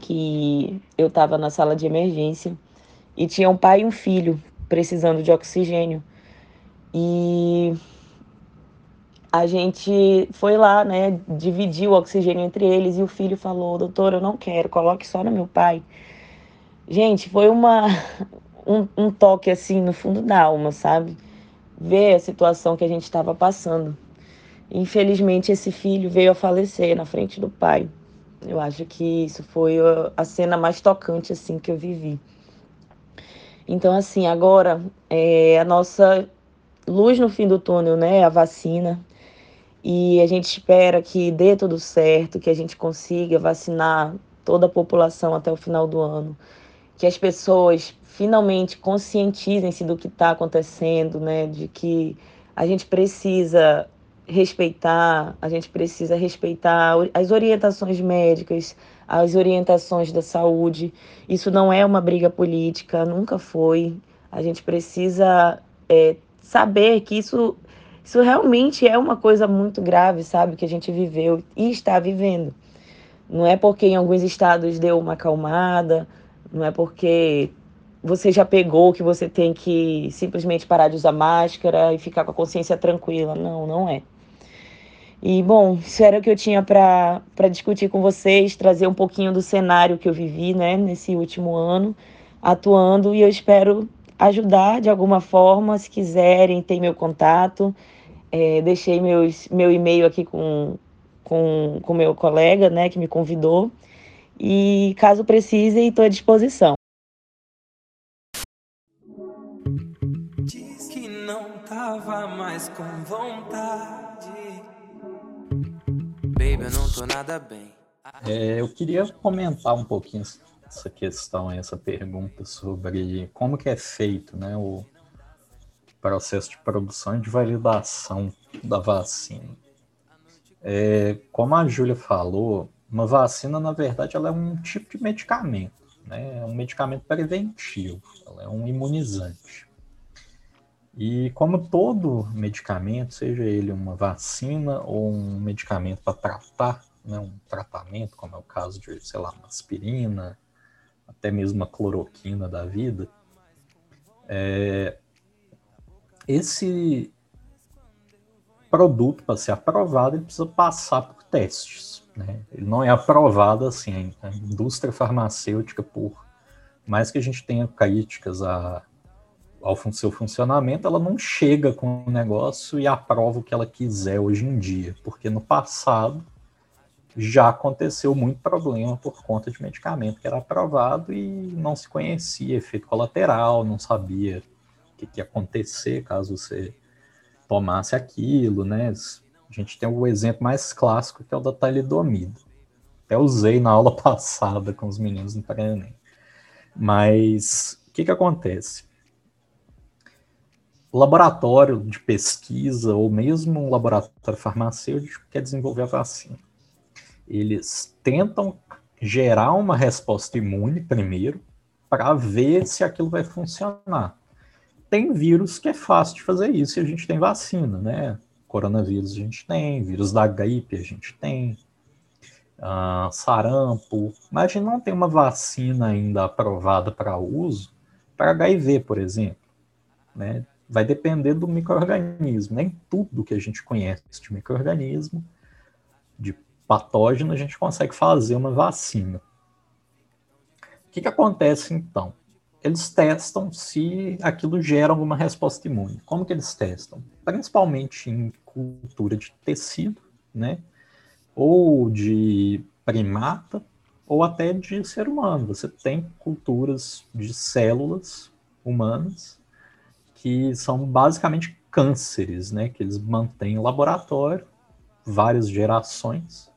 que eu estava na sala de emergência e tinha um pai e um filho precisando de oxigênio. E a gente foi lá, né, dividiu o oxigênio entre eles e o filho falou: "Doutor, eu não quero, coloque só no meu pai". Gente, foi uma um, um toque assim no fundo da alma, sabe? Ver a situação que a gente estava passando. Infelizmente, esse filho veio a falecer na frente do pai. Eu acho que isso foi a cena mais tocante assim que eu vivi. Então, assim, agora é a nossa luz no fim do túnel, né? A vacina. E a gente espera que dê tudo certo, que a gente consiga vacinar toda a população até o final do ano, que as pessoas finalmente conscientizem-se do que está acontecendo, né? De que a gente precisa respeitar, a gente precisa respeitar as orientações médicas, as orientações da saúde. Isso não é uma briga política, nunca foi. A gente precisa é, saber que isso isso realmente é uma coisa muito grave, sabe? Que a gente viveu e está vivendo. Não é porque em alguns estados deu uma acalmada, não é porque você já pegou que você tem que simplesmente parar de usar máscara e ficar com a consciência tranquila. Não, não é. E, bom, isso era o que eu tinha para discutir com vocês, trazer um pouquinho do cenário que eu vivi né, nesse último ano, atuando, e eu espero ajudar de alguma forma. Se quiserem, tem meu contato. É, deixei meus, meu e-mail aqui com com o meu colega, né, que me convidou. E caso precisem, estou à disposição. Diz que não tava mais com vontade. Baby, eu não tô nada bem. É, eu queria comentar um pouquinho essa questão, essa pergunta sobre como que é feito né, o processo de produção e de validação da vacina. É, como a Júlia falou, uma vacina, na verdade, ela é um tipo de medicamento, né? é um medicamento preventivo, ela é um imunizante. E como todo medicamento, seja ele uma vacina ou um medicamento para tratar, né, um tratamento, como é o caso de, sei lá, uma aspirina, até mesmo a cloroquina da vida, é, esse produto, para ser aprovado, ele precisa passar por testes. Né? Ele não é aprovado assim. A indústria farmacêutica, por mais que a gente tenha críticas a, ao seu funcionamento, ela não chega com o negócio e aprova o que ela quiser hoje em dia, porque no passado já aconteceu muito problema por conta de medicamento que era aprovado e não se conhecia efeito colateral, não sabia o que, que ia acontecer caso você tomasse aquilo, né? A gente tem o exemplo mais clássico que é o da talidomida. Até usei na aula passada com os meninos no pré Mas o que, que acontece? O laboratório de pesquisa, ou mesmo um laboratório farmacêutico, quer desenvolver a vacina eles tentam gerar uma resposta imune primeiro para ver se aquilo vai funcionar. Tem vírus que é fácil de fazer isso e a gente tem vacina, né? Coronavírus a gente tem, vírus da gripe a gente tem, uh, sarampo, mas a gente não tem uma vacina ainda aprovada para uso para HIV, por exemplo. Né? Vai depender do microorganismo. Nem tudo que a gente conhece de microorganismo, de patógeno, a gente consegue fazer uma vacina. O que, que acontece então? Eles testam se aquilo gera alguma resposta imune. Como que eles testam? Principalmente em cultura de tecido, né? Ou de primata, ou até de ser humano. Você tem culturas de células humanas que são basicamente cânceres, né, que eles mantêm em laboratório, várias gerações,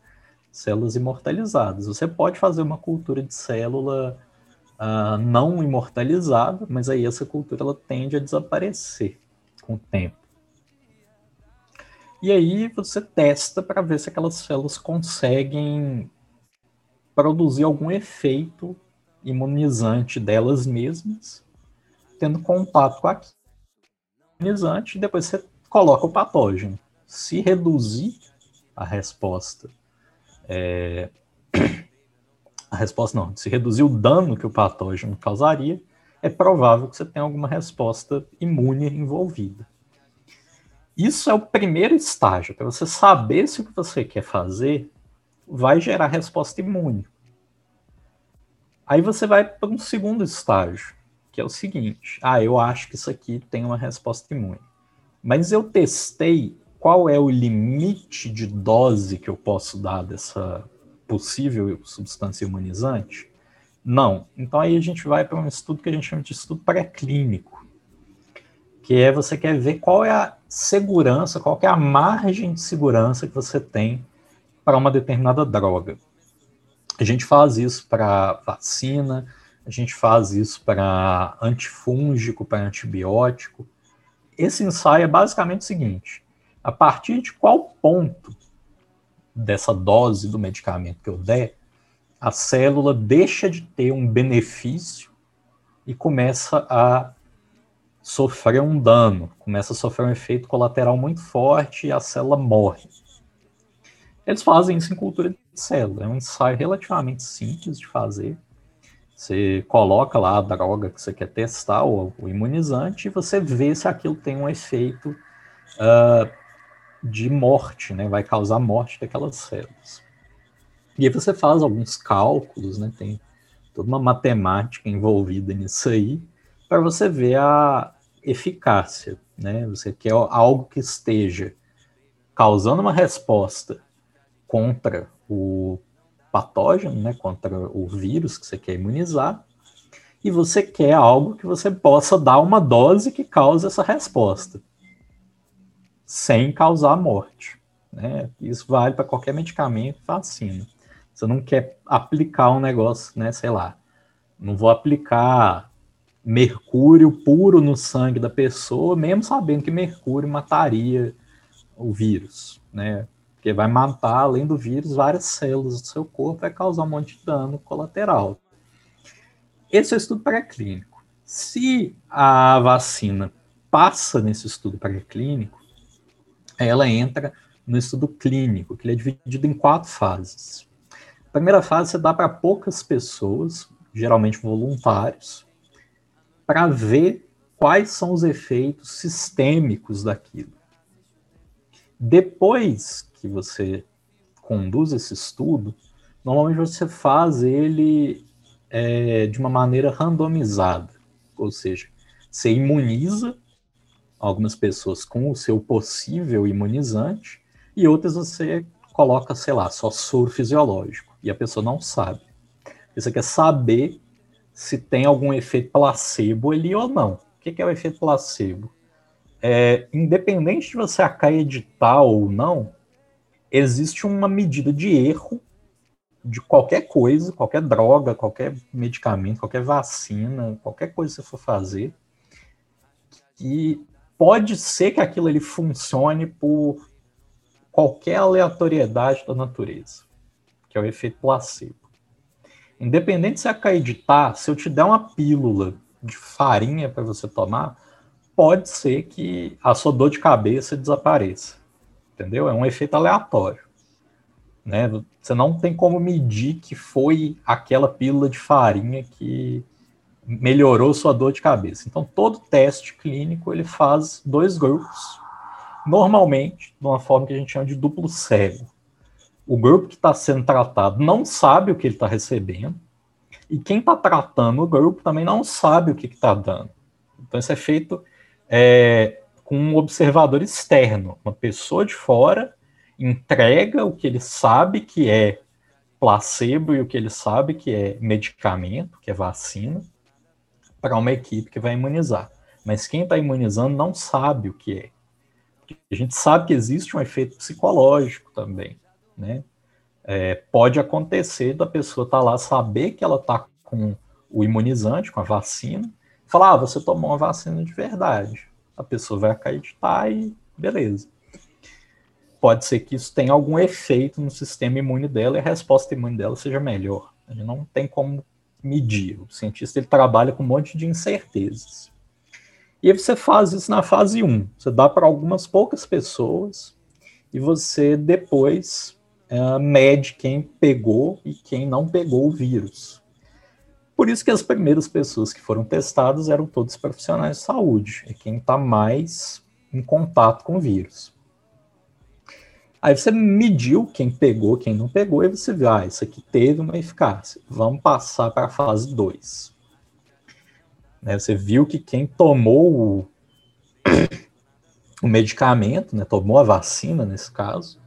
células imortalizadas. Você pode fazer uma cultura de célula uh, não imortalizada, mas aí essa cultura ela tende a desaparecer com o tempo. E aí você testa para ver se aquelas células conseguem produzir algum efeito imunizante delas mesmas, tendo contato com aquilo imunizante, e depois você coloca o patógeno. Se reduzir a resposta, é... a resposta não, se reduzir o dano que o patógeno causaria, é provável que você tenha alguma resposta imune envolvida. Isso é o primeiro estágio, para você saber se o que você quer fazer vai gerar resposta imune. Aí você vai para um segundo estágio, que é o seguinte: ah, eu acho que isso aqui tem uma resposta imune. Mas eu testei qual é o limite de dose que eu posso dar dessa possível substância imunizante? Não. Então aí a gente vai para um estudo que a gente chama de estudo pré-clínico, que é você quer ver qual é a segurança, qual é a margem de segurança que você tem para uma determinada droga. A gente faz isso para vacina, a gente faz isso para antifúngico, para antibiótico. Esse ensaio é basicamente o seguinte: a partir de qual ponto dessa dose do medicamento que eu der, a célula deixa de ter um benefício e começa a sofrer um dano, começa a sofrer um efeito colateral muito forte e a célula morre. Eles fazem isso em cultura de célula. É um ensaio relativamente simples de fazer. Você coloca lá a droga que você quer testar, o, o imunizante, e você vê se aquilo tem um efeito uh, de morte, né? Vai causar morte daquelas células. E aí você faz alguns cálculos, né? Tem toda uma matemática envolvida nisso aí, para você ver a eficácia, né? Você quer algo que esteja causando uma resposta contra o patógeno, né, contra o vírus que você quer imunizar, e você quer algo que você possa dar uma dose que cause essa resposta, sem causar morte. Né? Isso vale para qualquer medicamento vacina. Você não quer aplicar um negócio, né, sei lá, não vou aplicar mercúrio puro no sangue da pessoa, mesmo sabendo que mercúrio mataria o vírus, né? Porque vai matar, além do vírus, várias células do seu corpo, vai causar um monte de dano colateral. Esse é o estudo pré-clínico. Se a vacina passa nesse estudo pré-clínico, ela entra no estudo clínico, que ele é dividido em quatro fases. A primeira fase você dá para poucas pessoas, geralmente voluntários, para ver quais são os efeitos sistêmicos daquilo. Depois que você conduz esse estudo, normalmente você faz ele é, de uma maneira randomizada, ou seja, você imuniza algumas pessoas com o seu possível imunizante e outras você coloca, sei lá, só soro fisiológico e a pessoa não sabe. Você quer saber se tem algum efeito placebo ali ou não. O que é o efeito placebo? É, independente de você acreditar ou não, existe uma medida de erro de qualquer coisa, qualquer droga, qualquer medicamento, qualquer vacina, qualquer coisa que você for fazer, e pode ser que aquilo ele funcione por qualquer aleatoriedade da natureza, que é o efeito placebo. Independente de você acreditar, se eu te der uma pílula de farinha para você tomar, pode ser que a sua dor de cabeça desapareça entendeu? É um efeito aleatório. Né? Você não tem como medir que foi aquela pílula de farinha que melhorou sua dor de cabeça. Então, todo teste clínico ele faz dois grupos, normalmente de uma forma que a gente chama de duplo cego. O grupo que está sendo tratado não sabe o que ele está recebendo, e quem está tratando o grupo também não sabe o que está dando. Então, isso é feito é, com um observador externo, uma pessoa de fora entrega o que ele sabe que é placebo e o que ele sabe que é medicamento, que é vacina, para uma equipe que vai imunizar. Mas quem está imunizando não sabe o que é. A gente sabe que existe um efeito psicológico também, né? É, pode acontecer da pessoa estar tá lá, saber que ela está com o imunizante, com a vacina, falar, ah, você tomou uma vacina de verdade. A pessoa vai acreditar e beleza. Pode ser que isso tenha algum efeito no sistema imune dela e a resposta imune dela seja melhor. Gente não tem como medir. O cientista ele trabalha com um monte de incertezas. E aí você faz isso na fase 1. Você dá para algumas poucas pessoas e você depois uh, mede quem pegou e quem não pegou o vírus. Por isso que as primeiras pessoas que foram testadas eram todos profissionais de saúde, é quem está mais em contato com o vírus. Aí você mediu quem pegou, quem não pegou, e você viu, ah, isso aqui teve uma eficácia. Vamos passar para a fase 2. Né, você viu que quem tomou o, o medicamento, né, tomou a vacina nesse caso,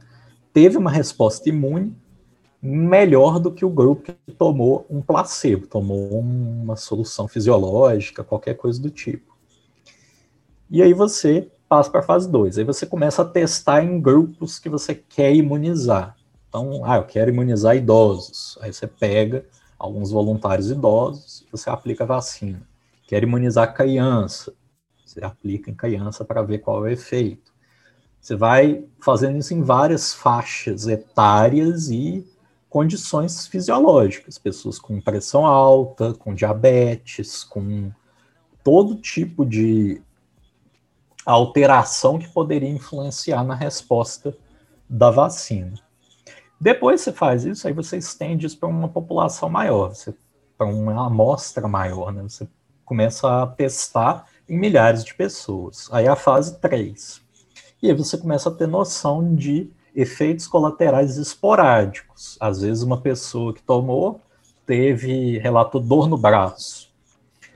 teve uma resposta imune melhor do que o grupo que tomou um placebo, tomou uma solução fisiológica, qualquer coisa do tipo. E aí você passa para a fase 2. Aí você começa a testar em grupos que você quer imunizar. Então, ah, eu quero imunizar idosos. Aí você pega alguns voluntários idosos e você aplica a vacina. Quer imunizar criança. Você aplica em criança para ver qual é o efeito. Você vai fazendo isso em várias faixas etárias e condições fisiológicas, pessoas com pressão alta, com diabetes, com todo tipo de alteração que poderia influenciar na resposta da vacina. Depois você faz isso, aí você estende isso para uma população maior, para uma amostra maior, né? Você começa a testar em milhares de pessoas. Aí a fase 3. E aí você começa a ter noção de efeitos colaterais esporádicos. Às vezes, uma pessoa que tomou teve relatou dor no braço,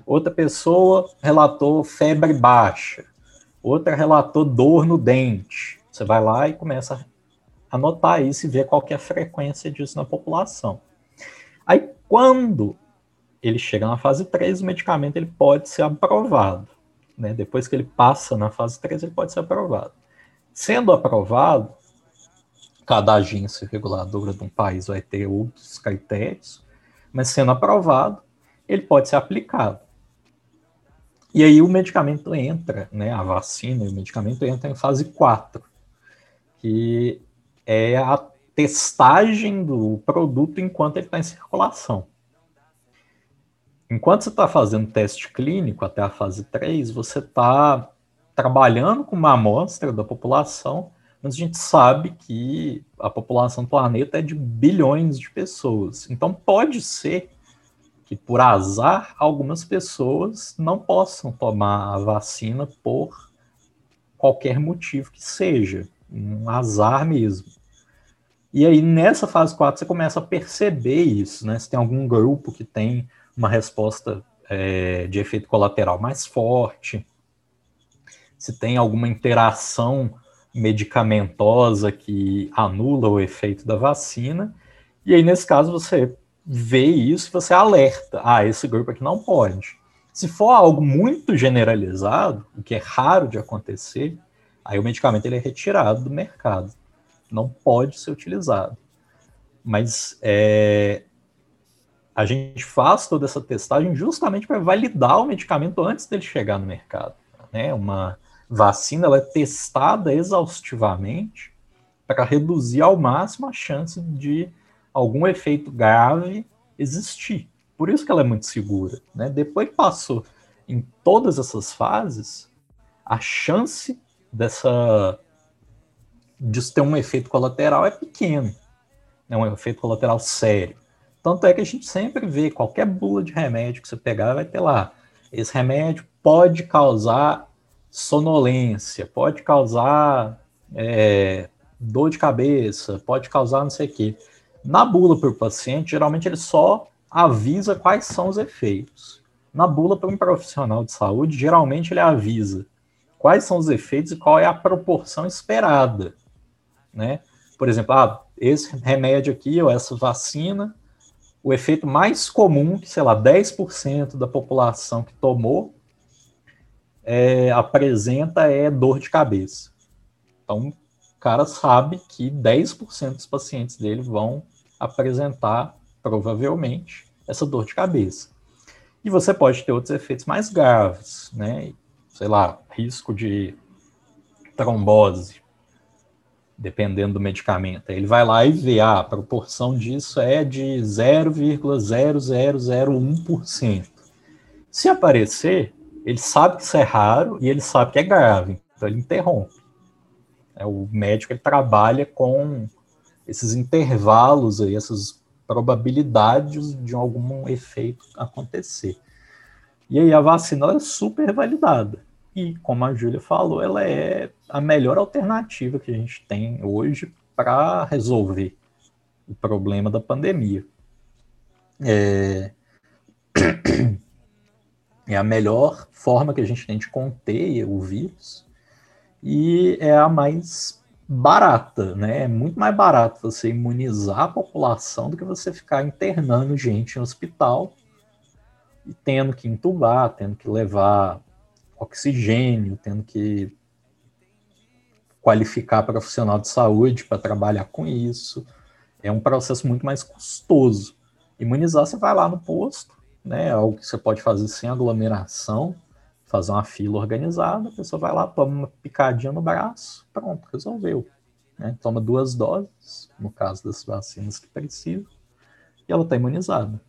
outra pessoa relatou febre baixa, outra relatou dor no dente. Você vai lá e começa a anotar isso e ver qual é a frequência disso na população. Aí, quando ele chega na fase 3, o medicamento ele pode ser aprovado. Né? Depois que ele passa na fase 3, ele pode ser aprovado. Sendo aprovado, cada agência reguladora de um país vai ter outros critérios, mas sendo aprovado, ele pode ser aplicado. E aí o medicamento entra, né, a vacina e o medicamento entra em fase 4, que é a testagem do produto enquanto ele está em circulação. Enquanto você está fazendo teste clínico até a fase 3, você está trabalhando com uma amostra da população mas a gente sabe que a população do planeta é de bilhões de pessoas. Então pode ser que, por azar, algumas pessoas não possam tomar a vacina por qualquer motivo que seja, um azar mesmo. E aí, nessa fase 4, você começa a perceber isso, né? Se tem algum grupo que tem uma resposta é, de efeito colateral mais forte, se tem alguma interação medicamentosa que anula o efeito da vacina. E aí, nesse caso, você vê isso e você alerta. Ah, esse grupo aqui não pode. Se for algo muito generalizado, o que é raro de acontecer, aí o medicamento ele é retirado do mercado. Não pode ser utilizado. Mas é, a gente faz toda essa testagem justamente para validar o medicamento antes dele chegar no mercado. Né? Uma, vacina ela é testada exaustivamente para reduzir ao máximo a chance de algum efeito grave existir. Por isso que ela é muito segura. Né? Depois que passou em todas essas fases, a chance dessa de ter um efeito colateral é pequeno. É um efeito colateral sério. Tanto é que a gente sempre vê qualquer bula de remédio que você pegar, vai ter lá. Esse remédio pode causar sonolência, pode causar é, dor de cabeça, pode causar não sei o quê. Na bula para o paciente, geralmente ele só avisa quais são os efeitos. Na bula para um profissional de saúde, geralmente ele avisa quais são os efeitos e qual é a proporção esperada, né? Por exemplo, ah, esse remédio aqui ou essa vacina, o efeito mais comum que, sei lá, 10% da população que tomou é, apresenta é dor de cabeça. Então, o cara sabe que 10% dos pacientes dele vão apresentar, provavelmente, essa dor de cabeça. E você pode ter outros efeitos mais graves, né? Sei lá, risco de trombose, dependendo do medicamento. Ele vai lá e vê, ah, a proporção disso é de 0,0001%. Se aparecer, ele sabe que isso é raro e ele sabe que é grave, então ele interrompe. É, o médico ele trabalha com esses intervalos aí, essas probabilidades de algum efeito acontecer. E aí a vacina é super validada. E, como a Júlia falou, ela é a melhor alternativa que a gente tem hoje para resolver o problema da pandemia. É... é a melhor forma que a gente tem de conter o vírus e é a mais barata, né? É muito mais barato você imunizar a população do que você ficar internando gente em hospital e tendo que entubar, tendo que levar oxigênio, tendo que qualificar profissional de saúde para trabalhar com isso. É um processo muito mais custoso. Imunizar, você vai lá no posto, né? É algo que você pode fazer sem aglomeração, fazer uma fila organizada, a pessoa vai lá, toma uma picadinha no braço, pronto, resolveu. Né? Toma duas doses, no caso das vacinas que precisa, e ela está imunizada.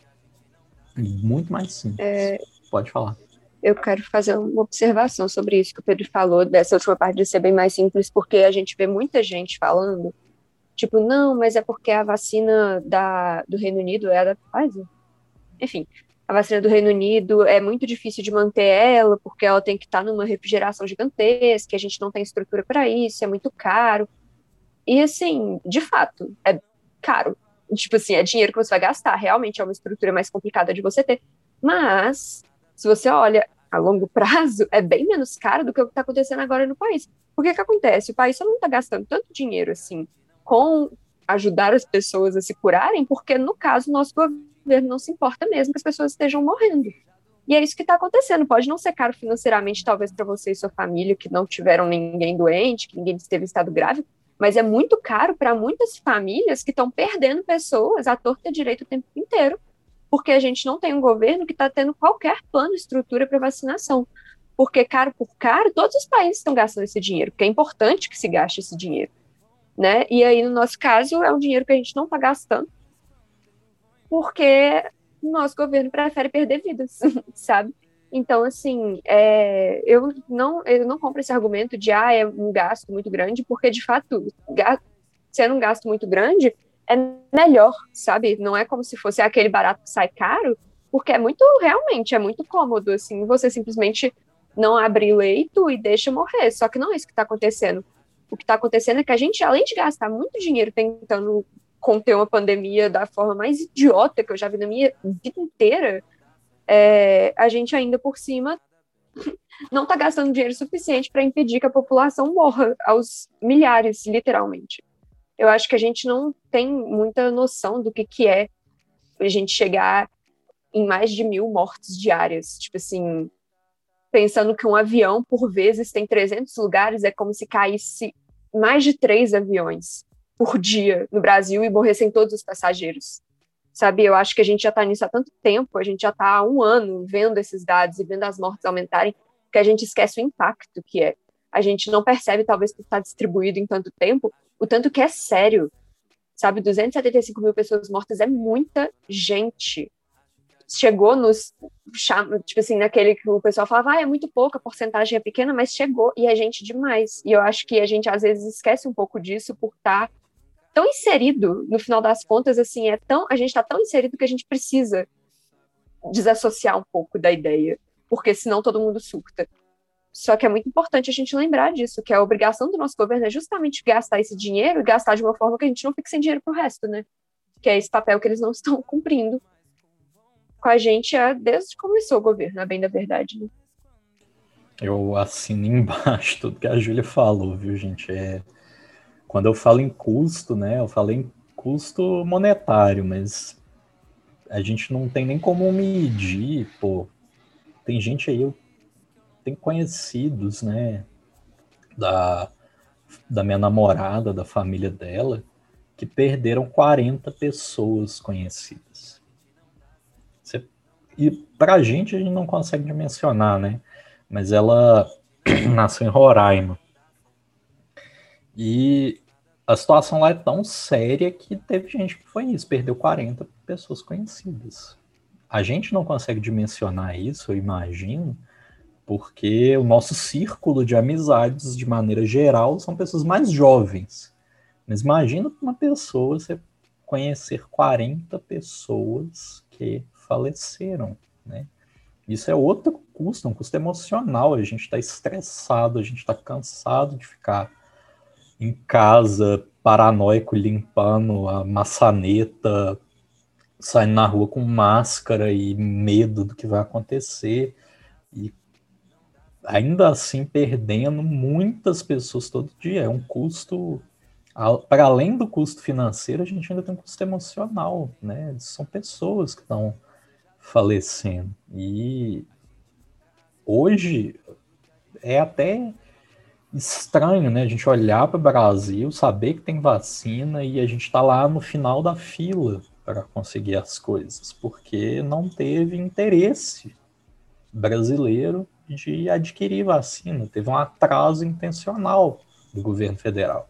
Muito mais simples. É... Pode falar eu quero fazer uma observação sobre isso que o Pedro falou, dessa última parte de ser bem mais simples, porque a gente vê muita gente falando, tipo, não, mas é porque a vacina da, do Reino Unido é da Pfizer. Enfim, a vacina do Reino Unido é muito difícil de manter ela, porque ela tem que estar numa refrigeração gigantesca, a gente não tem estrutura para isso, é muito caro. E, assim, de fato, é caro. Tipo assim, é dinheiro que você vai gastar, realmente é uma estrutura mais complicada de você ter. Mas se você olha a longo prazo, é bem menos caro do que o que está acontecendo agora no país. Por que que acontece? O país só não está gastando tanto dinheiro assim com ajudar as pessoas a se curarem, porque no caso nosso governo não se importa mesmo que as pessoas estejam morrendo. E é isso que está acontecendo. Pode não ser caro financeiramente, talvez para você e sua família que não tiveram ninguém doente, que ninguém esteve em estado grave, mas é muito caro para muitas famílias que estão perdendo pessoas à torta direito o tempo inteiro porque a gente não tem um governo que está tendo qualquer plano, estrutura para vacinação. Porque, caro por caro, todos os países estão gastando esse dinheiro, porque é importante que se gaste esse dinheiro. Né? E aí, no nosso caso, é um dinheiro que a gente não está gastando, porque o nosso governo prefere perder vidas, sabe? Então, assim, é, eu, não, eu não compro esse argumento de, ah, é um gasto muito grande, porque, de fato, sendo um gasto muito grande, é melhor, sabe? Não é como se fosse aquele barato que sai caro, porque é muito, realmente, é muito cômodo, assim, você simplesmente não abre leito e deixa morrer. Só que não é isso que está acontecendo. O que está acontecendo é que a gente, além de gastar muito dinheiro tentando conter uma pandemia da forma mais idiota que eu já vi na minha vida inteira, é, a gente ainda por cima não está gastando dinheiro suficiente para impedir que a população morra aos milhares, literalmente eu acho que a gente não tem muita noção do que, que é a gente chegar em mais de mil mortes diárias. Tipo assim, pensando que um avião, por vezes, tem 300 lugares, é como se caísse mais de três aviões por dia no Brasil e morressem todos os passageiros. Sabe, eu acho que a gente já está nisso há tanto tempo, a gente já está há um ano vendo esses dados e vendo as mortes aumentarem, que a gente esquece o impacto que é. A gente não percebe, talvez por estar distribuído em tanto tempo, o tanto que é sério, sabe? 275 mil pessoas mortas é muita gente. Chegou nos. Tipo assim, naquele que o pessoal falava, ah, é muito pouco, a porcentagem é pequena, mas chegou e é gente demais. E eu acho que a gente às vezes esquece um pouco disso por estar tá tão inserido, no final das contas, assim, é tão. A gente está tão inserido que a gente precisa desassociar um pouco da ideia, porque senão todo mundo surta. Só que é muito importante a gente lembrar disso, que a obrigação do nosso governo é justamente gastar esse dinheiro e gastar de uma forma que a gente não fique sem dinheiro para o resto, né? Que é esse papel que eles não estão cumprindo com a gente desde que começou o governo, a bem da verdade. Né? Eu assino embaixo tudo que a Júlia falou, viu, gente? É... Quando eu falo em custo, né? Eu falo em custo monetário, mas a gente não tem nem como medir, pô. Tem gente aí, tem conhecidos, né, da da minha namorada, da família dela, que perderam 40 pessoas conhecidas. Você, e pra gente a gente não consegue dimensionar, né? Mas ela nasceu em Roraima. E a situação lá é tão séria que teve gente que foi isso, perdeu 40 pessoas conhecidas. A gente não consegue dimensionar isso, eu imagino, porque o nosso círculo de amizades, de maneira geral, são pessoas mais jovens. Mas imagina uma pessoa você conhecer 40 pessoas que faleceram, né? Isso é outro custo, um custo emocional. A gente está estressado, a gente está cansado de ficar em casa, paranoico, limpando a maçaneta, saindo na rua com máscara e medo do que vai acontecer. E ainda assim perdendo muitas pessoas todo dia. É um custo, para além do custo financeiro, a gente ainda tem um custo emocional, né? São pessoas que estão falecendo. E hoje é até estranho, né? A gente olhar para o Brasil, saber que tem vacina e a gente está lá no final da fila para conseguir as coisas, porque não teve interesse brasileiro de adquirir vacina, teve um atraso intencional do governo federal.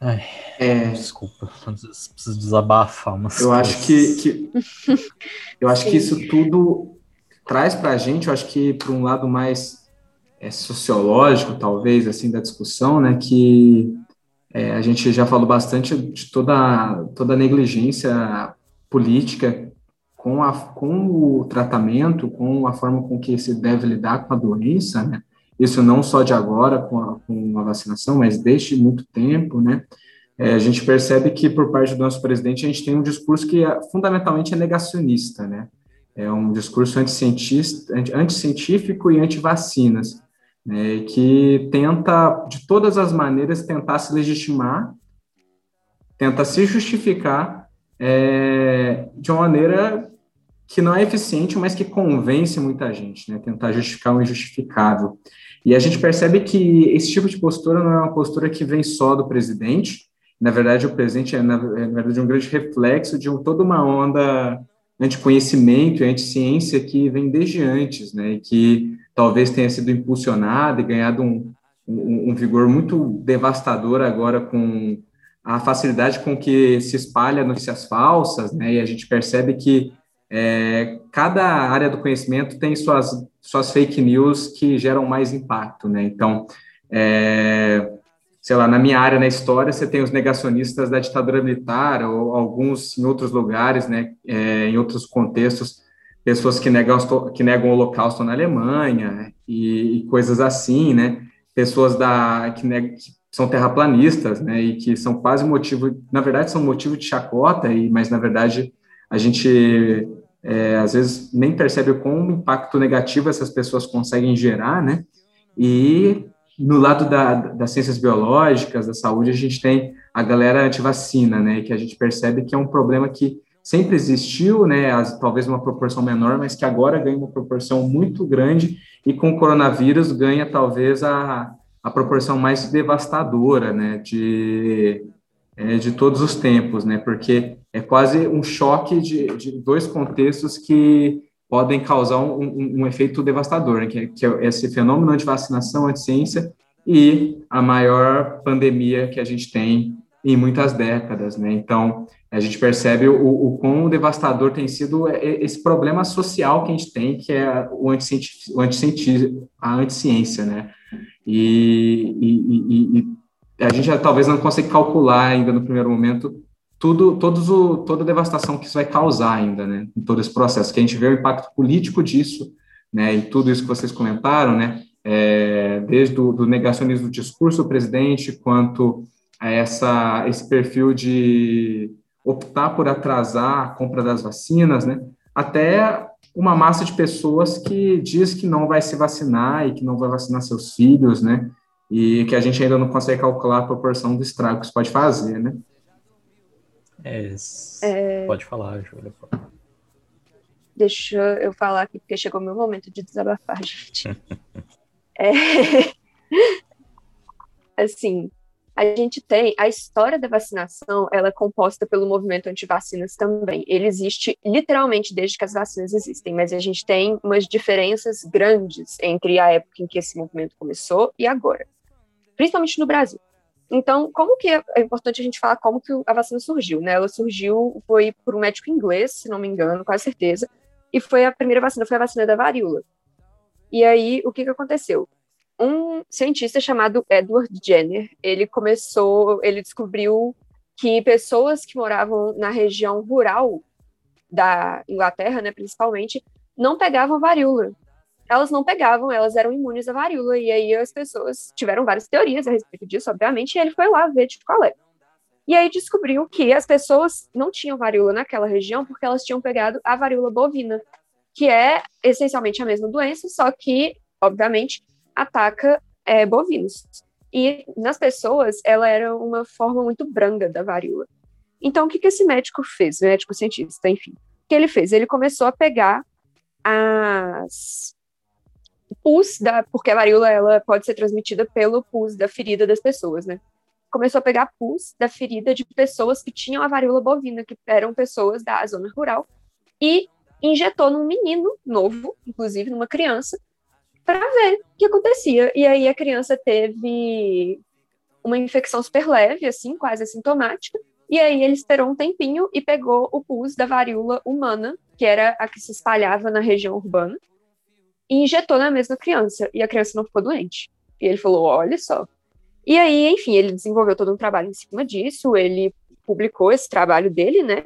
Ai, é, desculpa, preciso desabafar umas Eu coisas. acho que, que eu acho que isso tudo traz para a gente, eu acho que para um lado mais é, sociológico, talvez, assim, da discussão, né, que é, a gente já falou bastante de toda, toda a negligência política com, a, com o tratamento, com a forma com que se deve lidar com a doença, né? Isso não só de agora com a, com a vacinação, mas desde muito tempo, né? É, a gente percebe que por parte do nosso presidente a gente tem um discurso que é, fundamentalmente é negacionista, né? É um discurso anticientífico e anti-vacinas né, que tenta, de todas as maneiras, tentar se legitimar, tenta se justificar é, de uma maneira que não é eficiente, mas que convence muita gente, né, tentar justificar o injustificável. E a gente percebe que esse tipo de postura não é uma postura que vem só do presidente, na verdade, o presidente é, na, é, verdade, um grande reflexo de um, toda uma onda anticonhecimento e anticiência que vem desde antes, né, e que talvez tenha sido impulsionado e ganhado um, um, um vigor muito devastador agora com a facilidade com que se espalha notícias falsas, né? E a gente percebe que é, cada área do conhecimento tem suas, suas fake news que geram mais impacto, né? Então, é, sei lá, na minha área, na história, você tem os negacionistas da ditadura militar, ou alguns em outros lugares, né? É, em outros contextos, pessoas que negam, que negam o holocausto na Alemanha né, e, e coisas assim, né? Pessoas da, que, negam, que são terraplanistas, né? E que são quase motivo, na verdade, são motivo de chacota, e, mas na verdade a gente é, às vezes nem percebe quão impacto negativo essas pessoas conseguem gerar, né? E no lado da, das ciências biológicas, da saúde, a gente tem a galera antivacina, né? Que a gente percebe que é um problema que sempre existiu, né, as, talvez uma proporção menor, mas que agora ganha uma proporção muito grande e com o coronavírus ganha talvez a, a proporção mais devastadora, né, de, é, de todos os tempos, né, porque é quase um choque de, de dois contextos que podem causar um, um, um efeito devastador, né, que, é, que é esse fenômeno de vacinação, anti-ciência e a maior pandemia que a gente tem em muitas décadas, né? Então, a gente percebe o, o quão devastador tem sido esse problema social que a gente tem, que é o anticiência, o anticiência a anticiência, né? E, e, e, e, a gente já, talvez não consiga calcular ainda no primeiro momento tudo, todos o, toda a devastação que isso vai causar ainda, né? Em todo esse processo, que a gente vê o impacto político disso, né? E tudo isso que vocês comentaram, né? É, desde o negacionismo do discurso do presidente, quanto a essa, esse perfil de optar por atrasar a compra das vacinas, né? Até uma massa de pessoas que diz que não vai se vacinar e que não vai vacinar seus filhos, né? E que a gente ainda não consegue calcular a proporção do estrago que isso pode fazer, né? É, é... Pode falar, Júlia. Deixa eu falar aqui, porque chegou o meu momento de desabafar, gente. é... assim, a gente tem a história da vacinação, ela é composta pelo movimento anti-vacinas também. Ele existe literalmente desde que as vacinas existem, mas a gente tem umas diferenças grandes entre a época em que esse movimento começou e agora, principalmente no Brasil. Então, como que é, é importante a gente falar como que a vacina surgiu, né? Ela surgiu, foi por um médico inglês, se não me engano, com certeza, e foi a primeira vacina, foi a vacina da varíola. E aí, o que que aconteceu? Um cientista chamado Edward Jenner, ele começou, ele descobriu que pessoas que moravam na região rural da Inglaterra, né, principalmente, não pegavam varíola elas não pegavam, elas eram imunes à varíola, e aí as pessoas tiveram várias teorias a respeito disso, obviamente, e ele foi lá ver de qual é. E aí descobriu que as pessoas não tinham varíola naquela região porque elas tinham pegado a varíola bovina, que é essencialmente a mesma doença, só que, obviamente, ataca é, bovinos. E nas pessoas, ela era uma forma muito branda da varíola. Então, o que, que esse médico fez, médico cientista, enfim? O que ele fez? Ele começou a pegar as pus da, porque a varíola ela pode ser transmitida pelo pus da ferida das pessoas, né? Começou a pegar pus da ferida de pessoas que tinham a varíola bovina, que eram pessoas da zona rural, e injetou num menino novo, inclusive numa criança, para ver o que acontecia. E aí a criança teve uma infecção super leve, assim, quase assintomática. E aí ele esperou um tempinho e pegou o pus da varíola humana, que era a que se espalhava na região urbana, e injetou na mesma criança, e a criança não ficou doente. E ele falou: olha só. E aí, enfim, ele desenvolveu todo um trabalho em cima disso, ele publicou esse trabalho dele, né?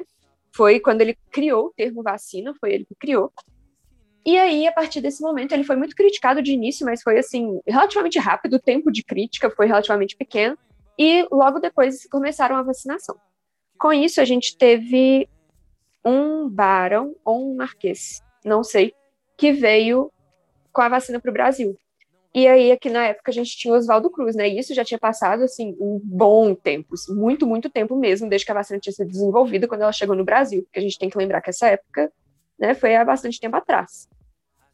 Foi quando ele criou o termo vacina, foi ele que criou. E aí, a partir desse momento, ele foi muito criticado de início, mas foi assim, relativamente rápido, o tempo de crítica foi relativamente pequeno, e logo depois começaram a vacinação. Com isso, a gente teve um barão ou um marquês, não sei, que veio com a vacina para o Brasil. E aí, aqui na época, a gente tinha o Oswaldo Cruz, né? E isso já tinha passado, assim, um bom tempo, assim, muito, muito tempo mesmo, desde que a vacina tinha sido desenvolvida, quando ela chegou no Brasil. Porque a gente tem que lembrar que essa época, né, foi há bastante tempo atrás.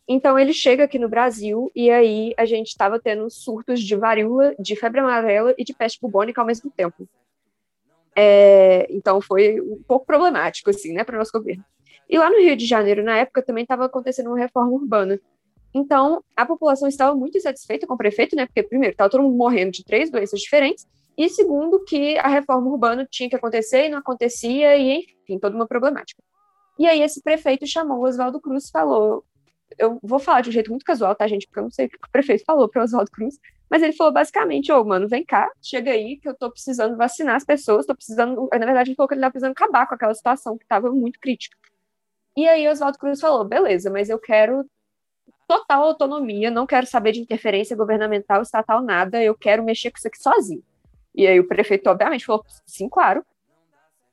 Então, ele chega aqui no Brasil, e aí a gente estava tendo surtos de varíola, de febre amarela e de peste bubônica ao mesmo tempo. É, então, foi um pouco problemático, assim, né, para o nosso governo. E lá no Rio de Janeiro, na época, também estava acontecendo uma reforma urbana, então, a população estava muito insatisfeita com o prefeito, né? Porque, primeiro, estava todo mundo morrendo de três doenças diferentes, e segundo, que a reforma urbana tinha que acontecer e não acontecia, e enfim, toda uma problemática. E aí, esse prefeito chamou o Oswaldo Cruz falou: Eu vou falar de um jeito muito casual, tá, gente? Porque eu não sei o que o prefeito falou para Oswaldo Cruz, mas ele falou basicamente: Ô, oh, mano, vem cá, chega aí, que eu tô precisando vacinar as pessoas, tô precisando. Na verdade, ele falou que ele estava precisando acabar com aquela situação que estava muito crítica. E aí, Oswaldo Cruz falou: beleza, mas eu quero total autonomia, não quero saber de interferência governamental, estatal, nada, eu quero mexer com isso aqui sozinho. E aí o prefeito, obviamente, falou, sim, claro.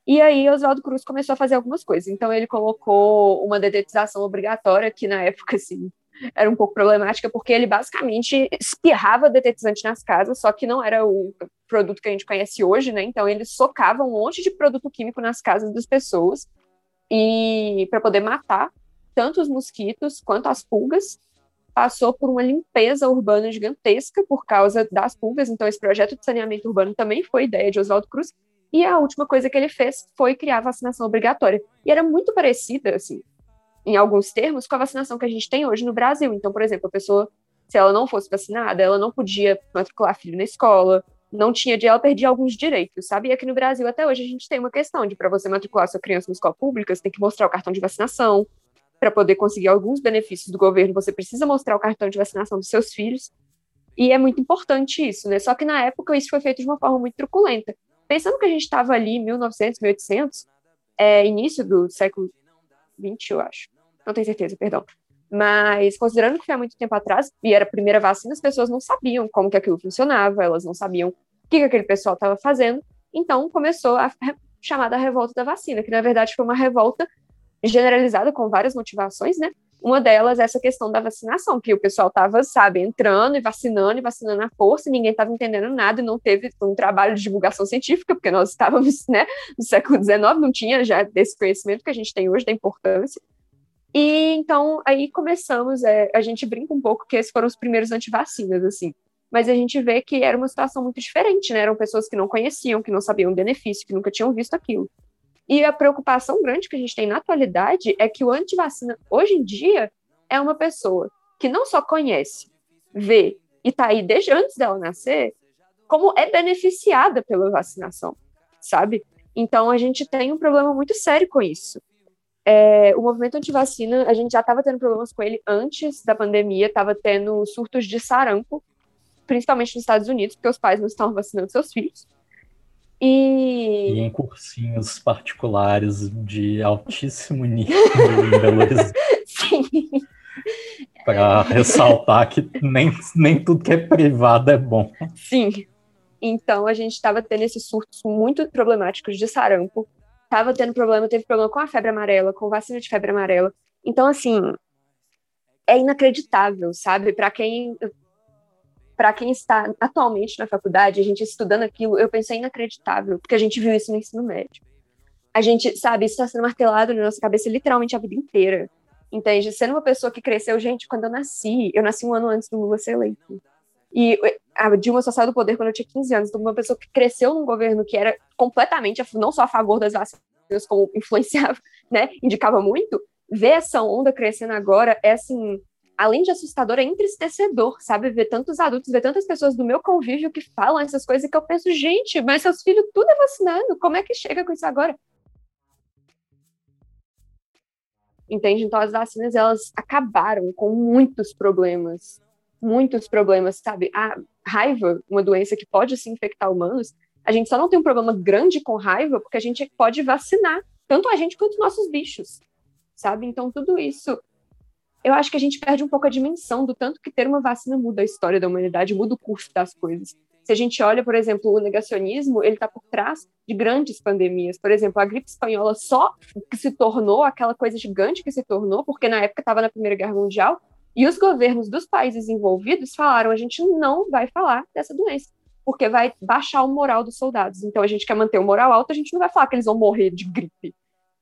E aí Oswaldo Cruz começou a fazer algumas coisas. Então ele colocou uma dedetização obrigatória, que na época, assim, era um pouco problemática, porque ele basicamente espirrava detetizante nas casas, só que não era o produto que a gente conhece hoje, né? Então ele socava um monte de produto químico nas casas das pessoas e para poder matar tanto os mosquitos quanto as pulgas passou por uma limpeza urbana gigantesca por causa das pulgas, então esse projeto de saneamento urbano também foi ideia de Oswaldo Cruz, e a última coisa que ele fez foi criar a vacinação obrigatória. E era muito parecida, assim, em alguns termos, com a vacinação que a gente tem hoje no Brasil. Então, por exemplo, a pessoa, se ela não fosse vacinada, ela não podia matricular filho na escola, não tinha ela perdia alguns direitos, sabe? E aqui no Brasil até hoje a gente tem uma questão de para você matricular sua criança na escola pública, você tem que mostrar o cartão de vacinação, para poder conseguir alguns benefícios do governo, você precisa mostrar o cartão de vacinação dos seus filhos. E é muito importante isso, né? Só que na época isso foi feito de uma forma muito truculenta. Pensando que a gente estava ali em 1900, 1800, é, início do século 20, eu acho. Não tenho certeza, perdão. Mas considerando que foi há muito tempo atrás e era a primeira vacina, as pessoas não sabiam como que aquilo funcionava, elas não sabiam o que, que aquele pessoal estava fazendo. Então começou a chamada revolta da vacina, que na verdade foi uma revolta generalizada com várias motivações, né? Uma delas é essa questão da vacinação, que o pessoal estava, sabe, entrando e vacinando e vacinando à força, e ninguém estava entendendo nada, e não teve um trabalho de divulgação científica, porque nós estávamos, né, no século XIX, não tinha já desse conhecimento que a gente tem hoje da importância. E então aí começamos, é, a gente brinca um pouco que esses foram os primeiros antivacinas, assim. mas a gente vê que era uma situação muito diferente, né? Eram pessoas que não conheciam, que não sabiam o benefício, que nunca tinham visto aquilo. E a preocupação grande que a gente tem na atualidade é que o antivacina, hoje em dia, é uma pessoa que não só conhece, vê e está aí desde antes dela nascer, como é beneficiada pela vacinação, sabe? Então a gente tem um problema muito sério com isso. É, o movimento antivacina, a gente já estava tendo problemas com ele antes da pandemia, estava tendo surtos de sarampo, principalmente nos Estados Unidos, porque os pais não estavam vacinando seus filhos. E... e em cursinhos particulares de altíssimo nível em Belo Horizonte. Sim. Para ressaltar que nem, nem tudo que é privado é bom. Sim. Então a gente estava tendo esses surtos muito problemáticos de sarampo. Tava tendo problema, teve problema com a febre amarela, com vacina de febre amarela. Então, assim, é inacreditável, sabe? Para quem para quem está atualmente na faculdade, a gente estudando aquilo, eu pensei inacreditável, porque a gente viu isso no ensino médio. A gente, sabe, isso está sendo martelado na nossa cabeça literalmente a vida inteira. Entende? Sendo uma pessoa que cresceu, gente, quando eu nasci, eu nasci um ano antes do Lula ser eleito. E a Dilma só saiu do poder quando eu tinha 15 anos. Então, uma pessoa que cresceu num governo que era completamente, não só a favor das vacinas, como influenciava, né, indicava muito, ver essa onda crescendo agora é, assim, além de assustador, é entristecedor, sabe? Ver tantos adultos, ver tantas pessoas do meu convívio que falam essas coisas que eu penso, gente, mas seus filhos tudo é vacinado, como é que chega com isso agora? Entende? Então as vacinas, elas acabaram com muitos problemas, muitos problemas, sabe? A raiva, uma doença que pode se infectar humanos, a gente só não tem um problema grande com raiva porque a gente pode vacinar, tanto a gente quanto nossos bichos, sabe? Então tudo isso eu acho que a gente perde um pouco a dimensão do tanto que ter uma vacina muda a história da humanidade, muda o curso das coisas. Se a gente olha, por exemplo, o negacionismo, ele está por trás de grandes pandemias. Por exemplo, a gripe espanhola só que se tornou aquela coisa gigante que se tornou, porque na época estava na Primeira Guerra Mundial, e os governos dos países envolvidos falaram: a gente não vai falar dessa doença, porque vai baixar o moral dos soldados. Então a gente quer manter o moral alto, a gente não vai falar que eles vão morrer de gripe.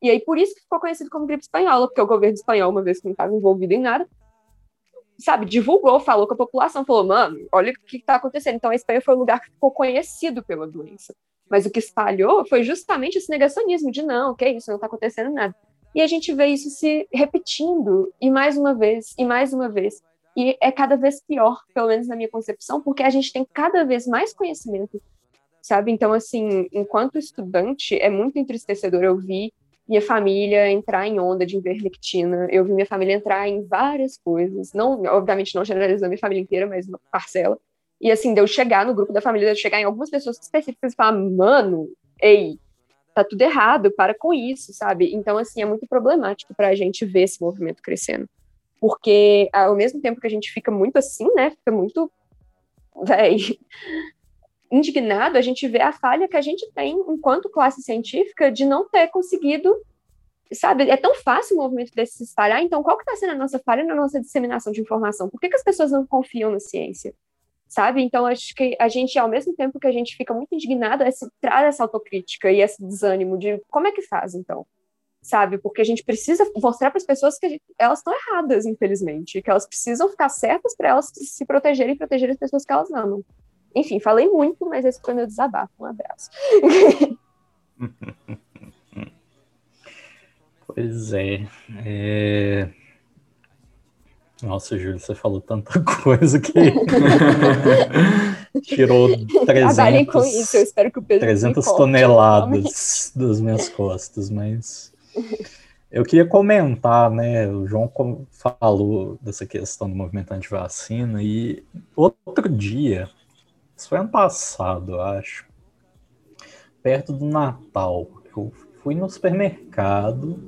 E aí, por isso que ficou conhecido como gripe espanhola, porque o governo espanhol, uma vez que não estava envolvido em nada, sabe, divulgou, falou com a população, falou, mano, olha o que está acontecendo. Então, a Espanha foi o lugar que ficou conhecido pela doença. Mas o que espalhou foi justamente esse negacionismo de não, que isso, não está acontecendo nada. E a gente vê isso se repetindo, e mais uma vez, e mais uma vez. E é cada vez pior, pelo menos na minha concepção, porque a gente tem cada vez mais conhecimento, sabe? Então, assim, enquanto estudante, é muito entristecedor eu vi minha família entrar em onda de invermectina, eu vi minha família entrar em várias coisas, não, obviamente não generalizando minha família inteira, mas uma parcela, e assim, de eu chegar no grupo da família, de eu chegar em algumas pessoas específicas e falar, mano, ei, tá tudo errado, para com isso, sabe? Então, assim, é muito problemático para a gente ver esse movimento crescendo. Porque, ao mesmo tempo que a gente fica muito assim, né, fica muito, véi, indignado, a gente vê a falha que a gente tem enquanto classe científica de não ter conseguido, sabe, é tão fácil o movimento desse se espalhar, então qual que está sendo a nossa falha na nossa disseminação de informação? Por que, que as pessoas não confiam na ciência? Sabe? Então, acho que a gente, ao mesmo tempo que a gente fica muito indignado, é se traz essa autocrítica e esse desânimo de como é que faz, então? Sabe? Porque a gente precisa mostrar para as pessoas que gente, elas estão erradas, infelizmente, que elas precisam ficar certas para elas se protegerem e proteger as pessoas que elas amam. Enfim, falei muito, mas esse foi meu desabafo. Um abraço. pois é. é... Nossa, Júlio, você falou tanta coisa que tirou 300, com isso, eu espero que o Pedro 300 toneladas das minhas costas, mas eu queria comentar, né, o João falou dessa questão do movimento anti-vacina e outro dia isso foi ano passado, acho. Perto do Natal. Eu fui no supermercado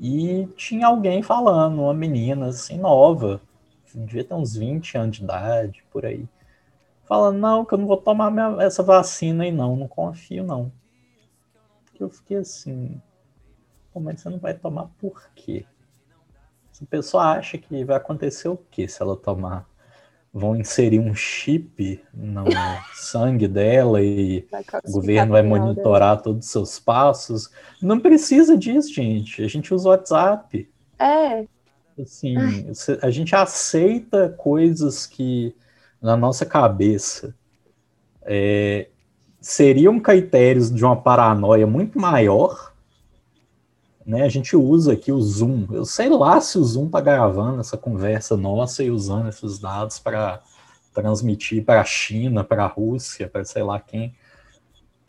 e tinha alguém falando, uma menina assim, nova. Devia ter uns 20 anos de idade, por aí. Falando, não, que eu não vou tomar minha, essa vacina aí, não. Não confio, não. Eu fiquei assim. Pô, mas você não vai tomar por quê? Essa pessoa acha que vai acontecer o quê se ela tomar? Vão inserir um chip no sangue dela e o governo vai monitorar dela. todos os seus passos. Não precisa disso, gente. A gente usa o WhatsApp. É. Assim, a gente aceita coisas que na nossa cabeça, é, seriam critérios de uma paranoia muito maior. Né? A gente usa aqui o Zoom. Eu sei lá se o Zoom está gravando essa conversa nossa e usando esses dados para transmitir para a China, para a Rússia, para sei lá quem.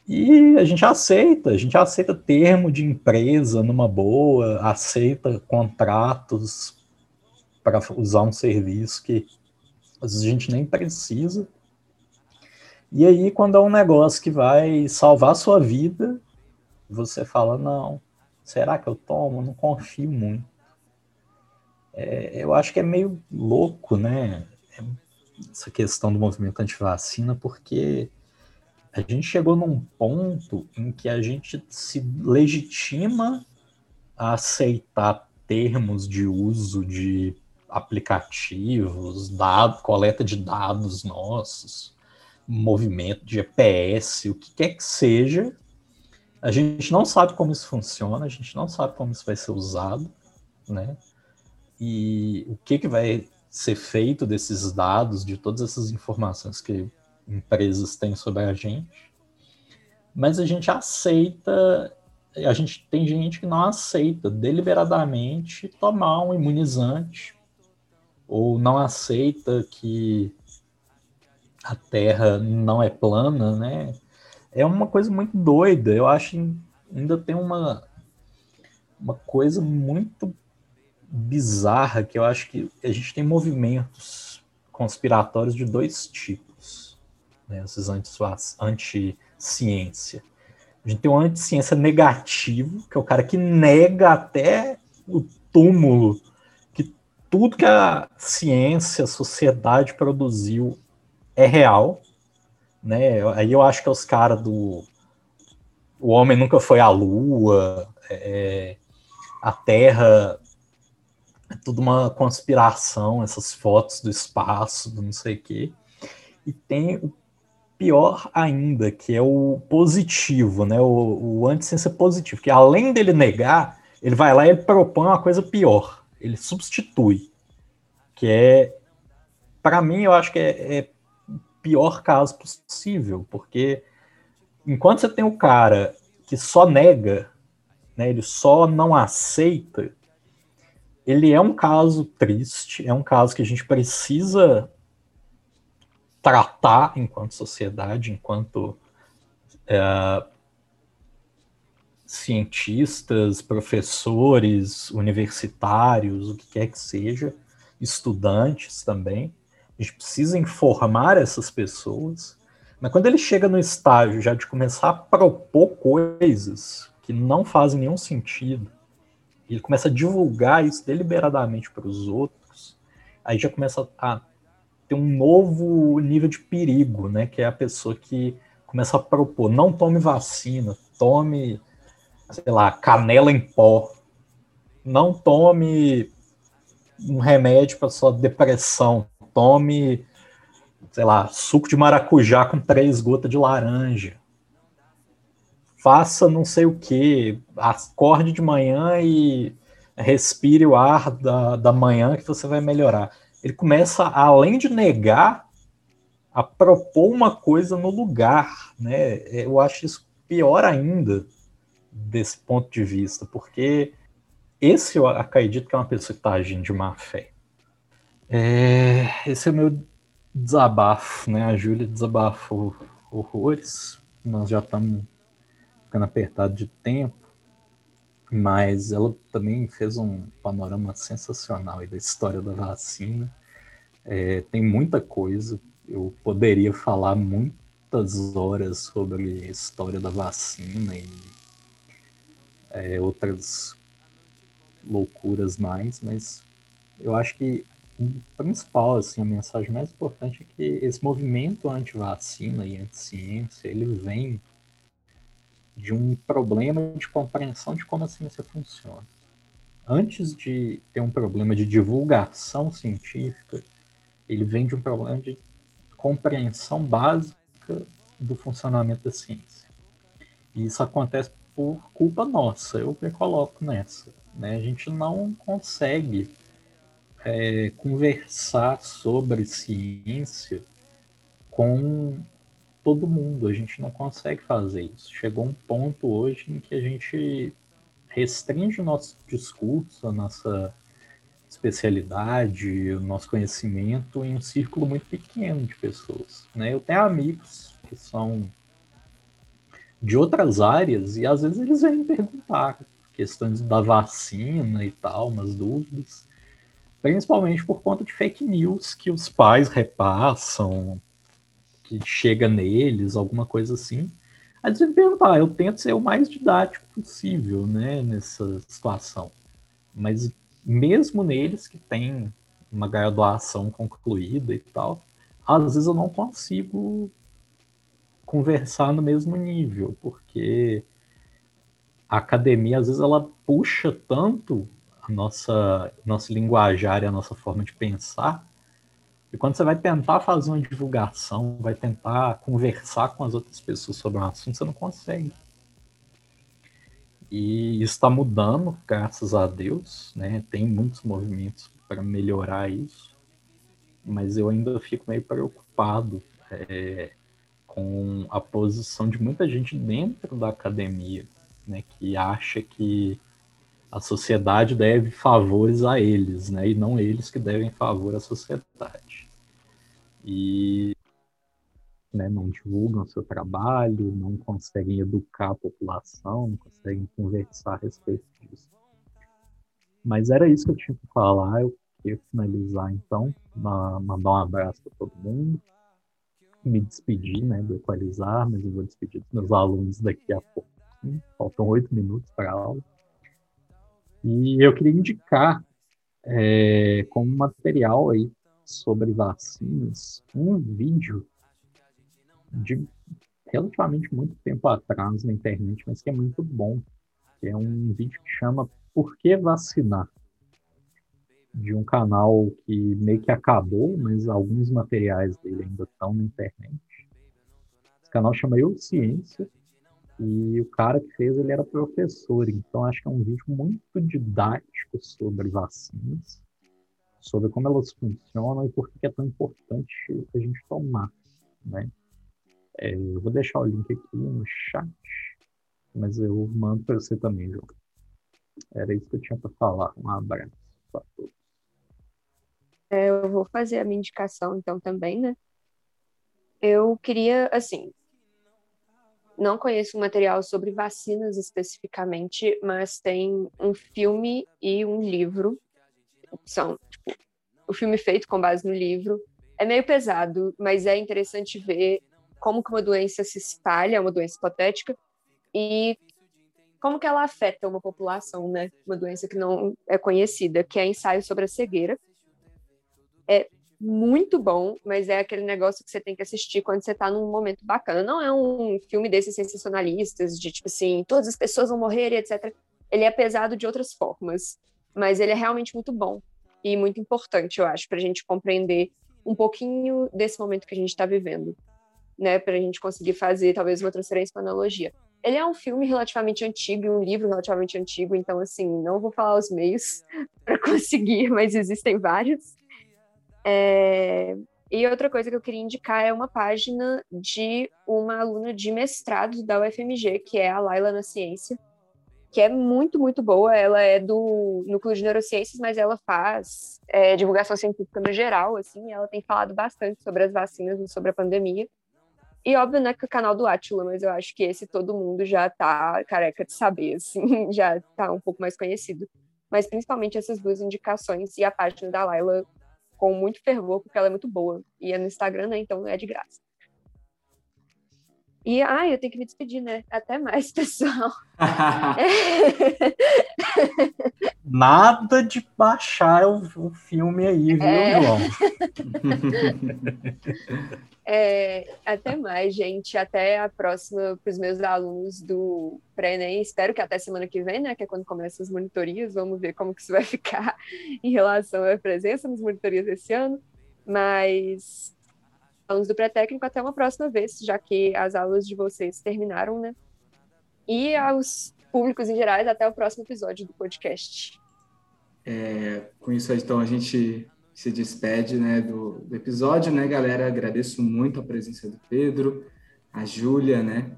E a gente aceita, a gente aceita termo de empresa numa boa, aceita contratos para usar um serviço que às vezes a gente nem precisa. E aí, quando é um negócio que vai salvar a sua vida, você fala, não, será que eu tomo? Não confio muito. É, eu acho que é meio louco, né? Essa questão do movimento anti-vacina, porque a gente chegou num ponto em que a gente se legitima a aceitar termos de uso de aplicativos, dado, coleta de dados nossos, movimento de GPS, o que quer que seja. A gente não sabe como isso funciona, a gente não sabe como isso vai ser usado, né? E o que, que vai ser feito desses dados, de todas essas informações que empresas têm sobre a gente. Mas a gente aceita, a gente tem gente que não aceita deliberadamente tomar um imunizante ou não aceita que a Terra não é plana, né? É uma coisa muito doida. Eu acho que ainda tem uma, uma coisa muito bizarra que eu acho que a gente tem movimentos conspiratórios de dois tipos, né? Esses anti-ciência. A gente tem um anti-ciência negativo, que é o cara que nega até o túmulo tudo que a ciência, a sociedade produziu é real, né? Aí eu acho que é os caras do o homem nunca foi à lua, é, a Terra é tudo uma conspiração, essas fotos do espaço, do não sei o quê. E tem o pior ainda, que é o positivo, né? O, o anti-ciência positivo, que além dele negar, ele vai lá e ele propõe uma coisa pior ele substitui, que é, para mim, eu acho que é, é pior caso possível, porque enquanto você tem o cara que só nega, né, ele só não aceita, ele é um caso triste, é um caso que a gente precisa tratar enquanto sociedade, enquanto é, cientistas, professores, universitários, o que quer que seja, estudantes também. Gente precisa informar essas pessoas. Mas quando ele chega no estágio já de começar a propor coisas que não fazem nenhum sentido, ele começa a divulgar isso deliberadamente para os outros, aí já começa a ter um novo nível de perigo, né? Que é a pessoa que começa a propor, não tome vacina, tome sei lá, canela em pó. Não tome um remédio para sua depressão. Tome, sei lá, suco de maracujá com três gotas de laranja. Faça não sei o que. Acorde de manhã e respire o ar da, da manhã que você vai melhorar. Ele começa, além de negar, a propor uma coisa no lugar, né? Eu acho isso pior ainda desse ponto de vista, porque esse eu acredito que é uma pessoa que está agindo de má fé. É, esse é meu desabafo, né? A Júlia desabafou horrores, nós já estamos ficando apertado de tempo, mas ela também fez um panorama sensacional da história da vacina. É, tem muita coisa, eu poderia falar muitas horas sobre a história da vacina e é, outras loucuras mais, mas eu acho que principal, assim, a mensagem mais importante é que esse movimento anti-vacina e anti-ciência, ele vem de um problema de compreensão de como a ciência funciona. Antes de ter um problema de divulgação científica, ele vem de um problema de compreensão básica do funcionamento da ciência. E isso acontece por culpa nossa, eu me coloco nessa. Né? A gente não consegue é, conversar sobre ciência com todo mundo. A gente não consegue fazer isso. Chegou um ponto hoje em que a gente restringe o nosso discurso, a nossa especialidade, o nosso conhecimento em um círculo muito pequeno de pessoas. Né? Eu tenho amigos que são de outras áreas e às vezes eles vêm perguntar questões da vacina e tal, umas dúvidas, principalmente por conta de fake news que os pais repassam, que chega neles, alguma coisa assim. Aí eles vêm perguntar, eu tento ser o mais didático possível, né, nessa situação. Mas mesmo neles que têm uma graduação concluída e tal, às vezes eu não consigo conversar no mesmo nível, porque a academia, às vezes, ela puxa tanto nossa, nosso linguajar e a nossa forma de pensar, e quando você vai tentar fazer uma divulgação, vai tentar conversar com as outras pessoas sobre um assunto, você não consegue. E isso está mudando, graças a Deus, né? Tem muitos movimentos para melhorar isso, mas eu ainda fico meio preocupado é, com a posição de muita gente dentro da academia, né, que acha que a sociedade deve favores a eles, né, e não eles que devem favor à sociedade. E né, não divulgam seu trabalho, não conseguem educar a população, não conseguem conversar a respeito disso. Mas era isso que eu tinha que falar. Eu queria finalizar então, mandar um abraço para todo mundo, me despedir né, do Equalizar, mas eu vou despedir dos meus alunos daqui a pouco. Faltam oito minutos para a aula. E eu queria indicar é, como material aí sobre vacinas um vídeo de relativamente muito tempo atrás na internet, mas que é muito bom. É um vídeo que chama Por que Vacinar? de um canal que meio que acabou, mas alguns materiais dele ainda estão na internet. Esse canal chama Eu Ciência e o cara que fez ele era professor, então acho que é um vídeo muito didático sobre vacinas, sobre como elas funcionam e por que é tão importante a gente tomar, né? É, eu vou deixar o link aqui no chat, mas eu mando para você também, João. Era isso que eu tinha para falar. Um abraço para todos. É, eu vou fazer a minha indicação, então, também, né? Eu queria, assim, não conheço material sobre vacinas especificamente, mas tem um filme e um livro. São, tipo, o filme feito com base no livro. É meio pesado, mas é interessante ver como que uma doença se espalha, uma doença hipotética, e como que ela afeta uma população, né? Uma doença que não é conhecida, que é ensaio sobre a cegueira é muito bom, mas é aquele negócio que você tem que assistir quando você tá num momento bacana. Não é um filme desses sensacionalistas, de tipo assim, todas as pessoas vão morrer e etc. Ele é pesado de outras formas, mas ele é realmente muito bom e muito importante, eu acho, para a gente compreender um pouquinho desse momento que a gente está vivendo, né? Para a gente conseguir fazer talvez uma transferência para analogia. Ele é um filme relativamente antigo e um livro relativamente antigo, então assim, não vou falar os meios para conseguir, mas existem vários. É... E outra coisa que eu queria indicar é uma página de uma aluna de mestrado da UFMG, que é a Laila na Ciência, que é muito, muito boa. Ela é do Núcleo de Neurociências, mas ela faz é, divulgação científica no geral, assim, ela tem falado bastante sobre as vacinas e sobre a pandemia. E óbvio, né, que o canal do Atila, mas eu acho que esse todo mundo já tá careca de saber, assim, já tá um pouco mais conhecido. Mas principalmente essas duas indicações e a página da Laila com muito fervor, porque ela é muito boa. E é no Instagram, né? Então é de graça. E, ah, eu tenho que me despedir, né? Até mais, pessoal. Nada de baixar o, o filme aí, viu, é... João? é, até mais, gente. Até a próxima para os meus alunos do pré-ENEM. Espero que até semana que vem, né? Que é quando começam as monitorias. Vamos ver como que isso vai ficar em relação à presença nas monitorias esse ano. Mas alunos do pré-técnico, até uma próxima vez, já que as aulas de vocês terminaram, né? E aos públicos em geral, até o próximo episódio do podcast. É, com isso, então, a gente se despede né, do, do, episódio, né, galera? Agradeço muito a presença do Pedro, a Júlia, né?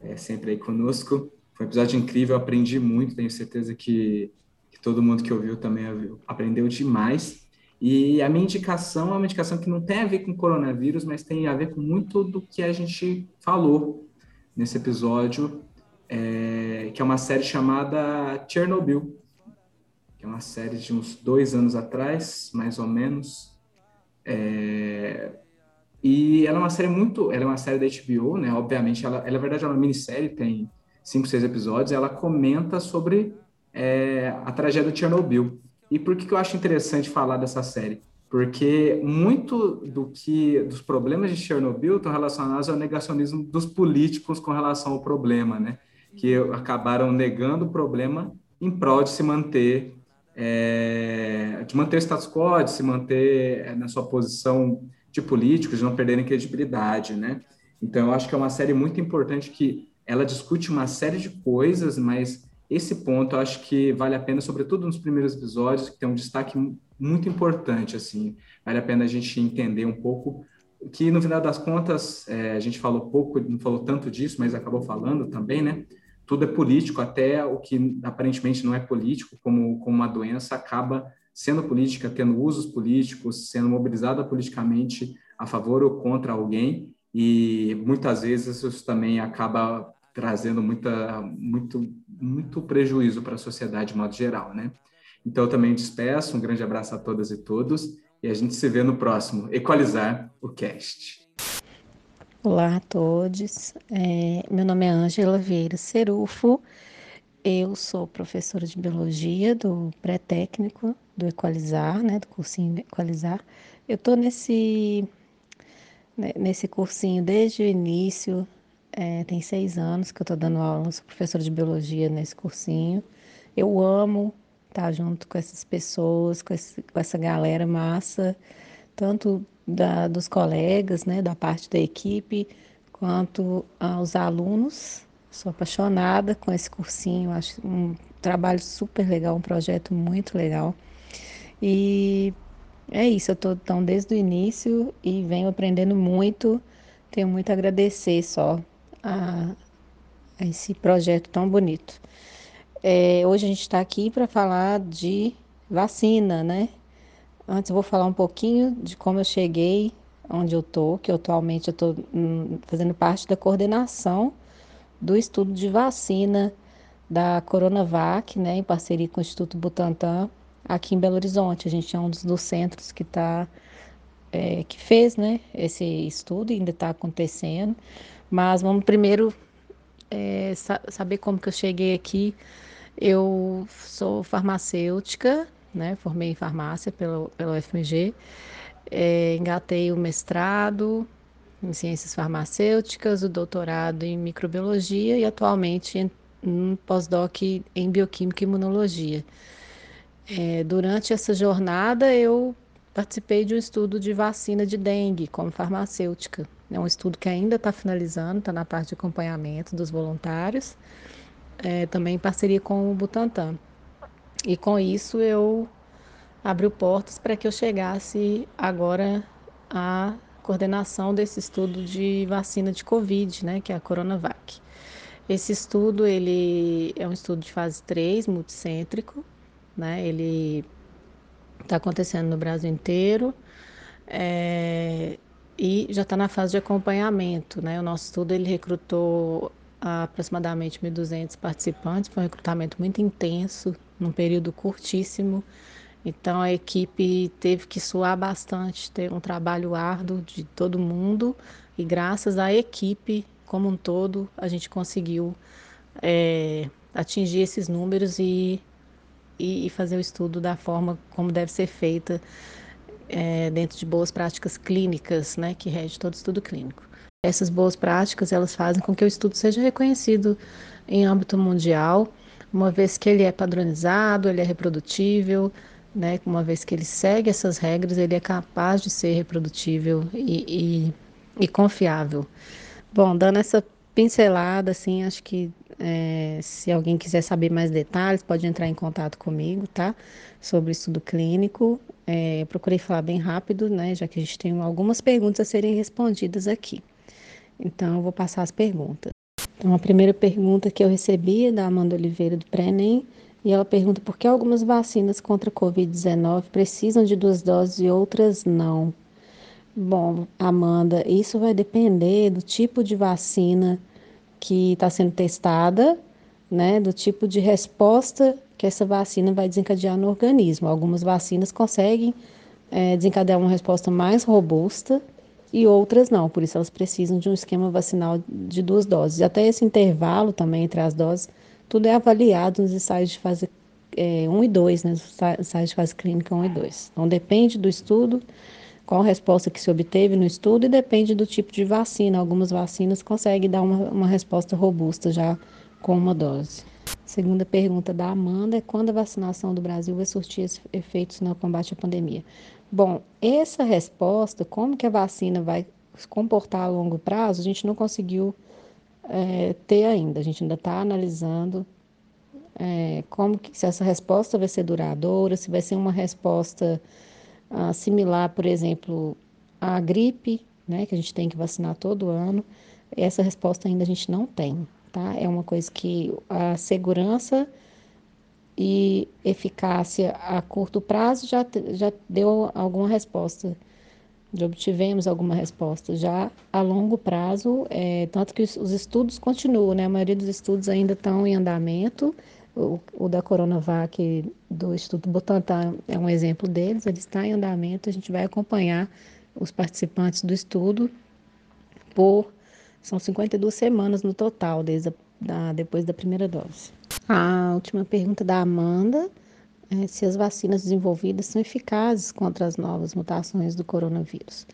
É, sempre aí conosco. Foi um episódio incrível, aprendi muito, tenho certeza que, que todo mundo que ouviu também aprendeu demais. E a minha indicação é uma indicação que não tem a ver com coronavírus, mas tem a ver com muito do que a gente falou nesse episódio, é, que é uma série chamada Chernobyl, que é uma série de uns dois anos atrás, mais ou menos. É, e ela é uma série muito, ela é uma série da HBO, né? Obviamente, ela, ela na verdade é uma minissérie, tem cinco, seis episódios. ela comenta sobre é, a tragédia de Chernobyl. E por que, que eu acho interessante falar dessa série? Porque muito do que dos problemas de Chernobyl estão relacionados ao negacionismo dos políticos com relação ao problema, né? Que acabaram negando o problema em prol de se manter é, de manter o status quo, de se manter é, na sua posição de políticos, de não perderem credibilidade, né? Então, eu acho que é uma série muito importante que ela discute uma série de coisas, mas esse ponto eu acho que vale a pena, sobretudo nos primeiros episódios, que tem um destaque muito importante, assim, vale a pena a gente entender um pouco que no final das contas é, a gente falou pouco, não falou tanto disso, mas acabou falando também, né? tudo é político, até o que aparentemente não é político, como, como uma doença, acaba sendo política, tendo usos políticos, sendo mobilizada politicamente a favor ou contra alguém, e muitas vezes isso também acaba trazendo muita, muito, muito prejuízo para a sociedade de modo geral, né? Então, eu também despeço, um grande abraço a todas e todos, e a gente se vê no próximo Equalizar o Cast. Olá a todos, é, meu nome é Ângela Vieira Cerufo, eu sou professora de Biologia do pré-técnico do Equalizar, né, do cursinho Equalizar. Eu estou nesse, né, nesse cursinho desde o início, é, tem seis anos que eu estou dando aula, sou professora de Biologia nesse cursinho. Eu amo estar junto com essas pessoas, com, esse, com essa galera massa, tanto da, dos colegas, né, da parte da equipe, quanto aos alunos. Sou apaixonada com esse cursinho, acho um trabalho super legal, um projeto muito legal. E é isso, eu estou então desde o início e venho aprendendo muito. Tenho muito a agradecer só a, a esse projeto tão bonito. É, hoje a gente está aqui para falar de vacina, né? Antes eu vou falar um pouquinho de como eu cheguei onde eu tô, que atualmente eu estou hum, fazendo parte da coordenação do estudo de vacina da Coronavac, né, em parceria com o Instituto Butantan, aqui em Belo Horizonte. A gente é um dos, dos centros que está é, que fez, né, esse estudo, ainda está acontecendo. Mas vamos primeiro é, sa saber como que eu cheguei aqui. Eu sou farmacêutica, né? Formei em farmácia pelo, pelo FMG, é, engatei o mestrado em ciências farmacêuticas, o doutorado em microbiologia e atualmente um pós-doc em bioquímica e imunologia. É, durante essa jornada, eu participei de um estudo de vacina de dengue como farmacêutica. É um estudo que ainda está finalizando, está na parte de acompanhamento dos voluntários, é, também em parceria com o Butantan. E com isso eu abriu portas para que eu chegasse agora à coordenação desse estudo de vacina de Covid, né, que é a Coronavac. Esse estudo ele é um estudo de fase 3, multicêntrico, né? Ele está acontecendo no Brasil inteiro é, e já está na fase de acompanhamento, né? O nosso estudo ele recrutou aproximadamente 1.200 participantes, foi um recrutamento muito intenso, num período curtíssimo. Então a equipe teve que suar bastante, ter um trabalho árduo de todo mundo e graças à equipe como um todo a gente conseguiu é, atingir esses números e, e, e, fazer o estudo da forma como deve ser feita é, dentro de boas práticas clínicas, né, que rege todo estudo clínico. Essas boas práticas elas fazem com que o estudo seja reconhecido em âmbito mundial uma vez que ele é padronizado, ele é reprodutível, né? Uma vez que ele segue essas regras, ele é capaz de ser reprodutível e, e, e confiável. Bom, dando essa pincelada, assim, acho que é, se alguém quiser saber mais detalhes, pode entrar em contato comigo, tá? Sobre estudo clínico. É, procurei falar bem rápido, né, já que a gente tem algumas perguntas a serem respondidas aqui. Então, eu vou passar as perguntas. Então, a primeira pergunta que eu recebi é da Amanda Oliveira do Prenem, e ela pergunta por que algumas vacinas contra a Covid-19 precisam de duas doses e outras não. Bom, Amanda, isso vai depender do tipo de vacina que está sendo testada, né, do tipo de resposta que essa vacina vai desencadear no organismo. Algumas vacinas conseguem é, desencadear uma resposta mais robusta e outras não, por isso elas precisam de um esquema vacinal de duas doses. Até esse intervalo também entre as doses, tudo é avaliado nos ensaios de fase é, 1 e 2, né, nos ensaios de fase clínica 1 e 2. Então depende do estudo, qual a resposta que se obteve no estudo e depende do tipo de vacina. Algumas vacinas conseguem dar uma, uma resposta robusta já com uma dose. Segunda pergunta da Amanda é quando a vacinação do Brasil vai surtir efeitos no combate à pandemia? Bom, essa resposta, como que a vacina vai se comportar a longo prazo, a gente não conseguiu é, ter ainda. A gente ainda está analisando é, como que, se essa resposta vai ser duradoura, se vai ser uma resposta ah, similar, por exemplo, à gripe, né, que a gente tem que vacinar todo ano. Essa resposta ainda a gente não tem, tá? É uma coisa que a segurança e eficácia a curto prazo já, já deu alguma resposta, já obtivemos alguma resposta. Já a longo prazo, é, tanto que os, os, estudos continuam, né? A maioria dos estudos ainda estão em andamento. O, o da Coronavac do Instituto Butantan é um exemplo deles, ele está em andamento. A gente vai acompanhar os participantes do estudo por são 52 semanas no total, desde a, da, depois da primeira dose. A última pergunta da Amanda é se as vacinas desenvolvidas são eficazes contra as novas mutações do coronavírus.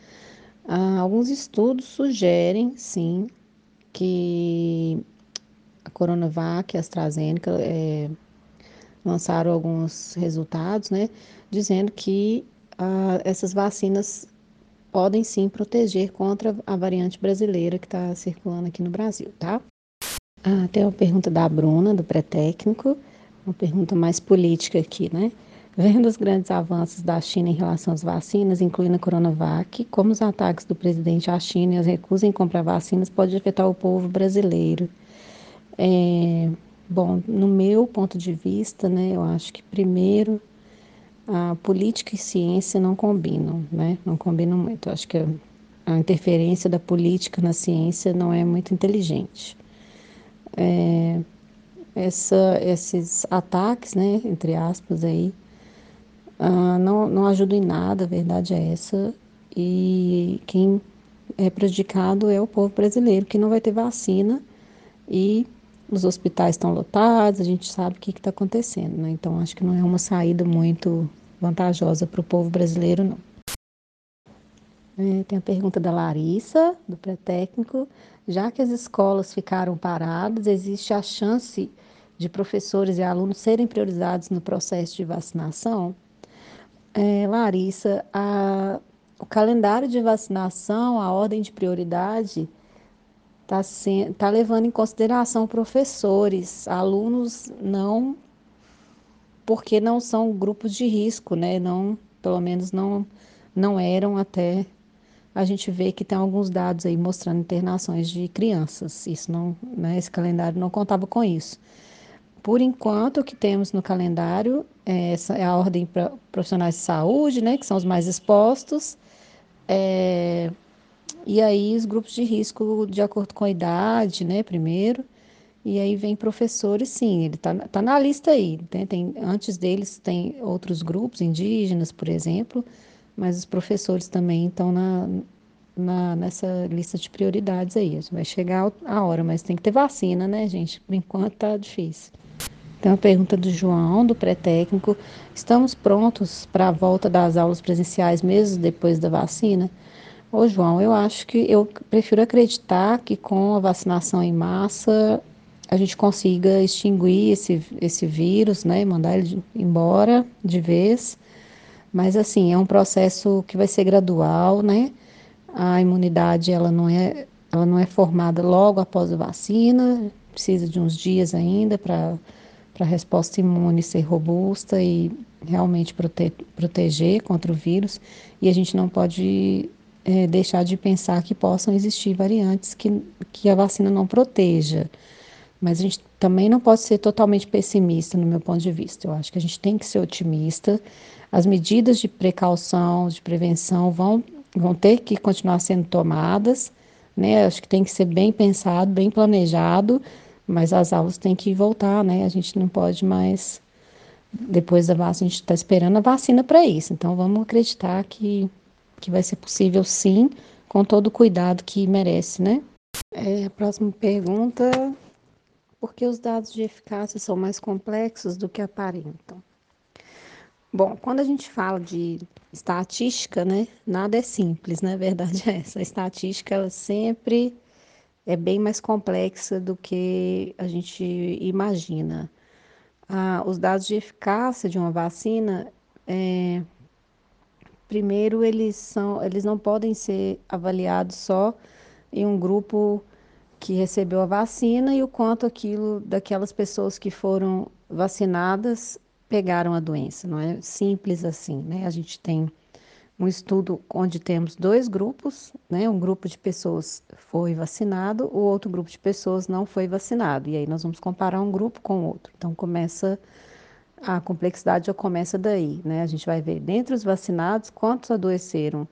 Ah, alguns estudos sugerem, sim, que a Coronavac e a AstraZeneca é, lançaram alguns resultados, né, dizendo que ah, essas vacinas podem sim proteger contra a variante brasileira que está circulando aqui no Brasil, tá? Ah, tem uma pergunta da Bruna, do pré-técnico, uma pergunta mais política aqui, né? Vendo os grandes avanços da China em relação às vacinas, incluindo a Coronavac, como os ataques do presidente à China e as recusas em comprar vacinas pode afetar o povo brasileiro? É, bom, no meu ponto de vista, né, eu acho que primeiro a política e ciência não combinam, né? Não combinam muito. Eu acho que a, a interferência da política na ciência não é muito inteligente é, essa, esses ataques, né, entre aspas, aí, uh, não, não ajudam em nada, a verdade é essa. E quem é prejudicado é o povo brasileiro, que não vai ter vacina e os hospitais estão lotados, a gente sabe o que está acontecendo, né? Então, acho que não é uma saída muito vantajosa para o povo brasileiro, não. É, tem a pergunta da Larissa, do pré-técnico. Já que as escolas ficaram paradas, existe a chance de professores e alunos serem priorizados no processo de vacinação? É, Larissa, a, o calendário de vacinação, a ordem de prioridade, está tá levando em consideração professores, alunos não, porque não são grupos de risco, né? Não, pelo menos não, não eram até a gente vê que tem alguns dados aí mostrando internações de crianças. Isso não, né, esse calendário não contava com isso. Por enquanto, o que temos no calendário é, essa é a ordem para profissionais de saúde, né, que são os mais expostos, é, e aí os grupos de risco de acordo com a idade, né, primeiro, e aí vem professores, sim, ele está tá na lista aí. Né, tem, antes deles tem outros grupos, indígenas, por exemplo, mas os professores também estão na, na, nessa lista de prioridades aí. Vai chegar a hora, mas tem que ter vacina, né, gente? Por enquanto tá difícil. Tem uma pergunta do João, do pré-técnico. Estamos prontos para a volta das aulas presenciais mesmo depois da vacina? Ô, João, eu acho que eu prefiro acreditar que com a vacinação em massa a gente consiga extinguir esse, esse vírus, né? Mandar ele embora de vez mas assim, é um processo que vai ser gradual, né? A imunidade ela não é ela não é formada logo após a vacina, precisa de uns dias ainda para a resposta imune ser robusta e realmente prote proteger contra o vírus e a gente não pode é, deixar de pensar que possam existir variantes que, que a vacina não proteja. Mas a gente também não pode ser totalmente pessimista, no meu ponto de vista. Eu acho que a gente tem que ser otimista. As medidas de precaução, de prevenção vão, vão ter que continuar sendo tomadas, né? Acho que tem que ser bem pensado, bem planejado, mas as aulas têm que voltar, né? A gente não pode mais depois da vacina, a gente está esperando a vacina para isso. Então, vamos acreditar que, que vai ser possível sim, com todo o cuidado que merece, né? É, a próxima pergunta: por que os dados de eficácia são mais complexos do que aparentam? Bom, quando a gente fala de estatística, né, nada é simples, né? Verdade é essa. A estatística, ela sempre é bem mais complexa do que a gente imagina ah, os dados de eficácia de uma vacina, é, primeiro eles são, eles não podem ser avaliados só em um grupo que recebeu a vacina e o quanto aquilo daquelas pessoas que foram vacinadas pegaram a doença. Não é simples assim, né? A gente tem um estudo onde temos dois grupos, né? Um grupo de pessoas foi vacinado, o outro grupo de pessoas não foi vacinado. E aí nós vamos comparar um grupo com o outro. Então começa a complexidade já começa daí, né? A gente vai ver dentre os vacinados quantos adoeceram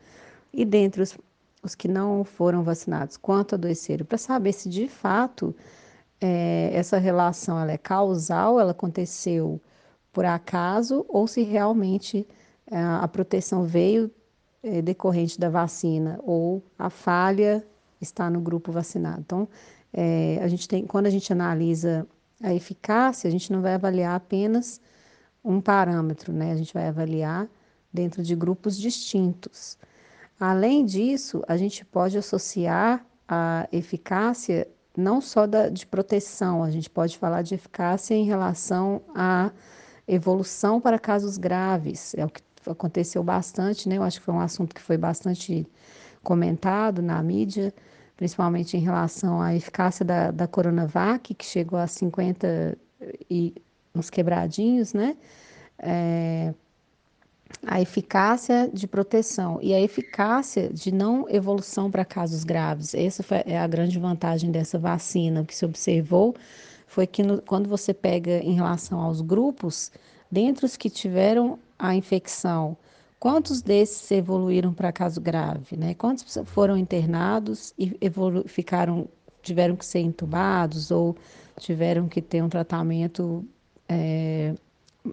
e dentre os, os que não foram vacinados quantos adoeceram, para saber se de fato é, essa relação ela é causal, ela aconteceu por acaso ou se realmente é, a proteção veio é, decorrente da vacina ou a falha está no grupo vacinado. Então, é, a gente tem, quando a gente analisa a eficácia, a gente não vai avaliar apenas um parâmetro, né? A gente vai avaliar dentro de grupos distintos. Além disso, a gente pode associar a eficácia não só da, de proteção, a gente pode falar de eficácia em relação à evolução para casos graves, é o que aconteceu bastante, né? Eu acho que foi um assunto que foi bastante comentado na mídia, principalmente em relação à eficácia da, da Coronavac, que chegou a 50 e uns quebradinhos, né? É, a eficácia de proteção e a eficácia de não evolução para casos graves. Essa foi, é a grande vantagem dessa vacina. O que se observou foi que no, quando você pega em relação aos grupos, dentre os que tiveram a infecção, quantos desses evoluíram para caso grave, né? Quantos foram internados e evolu ficaram, tiveram que ser entubados ou tiveram que ter um tratamento é,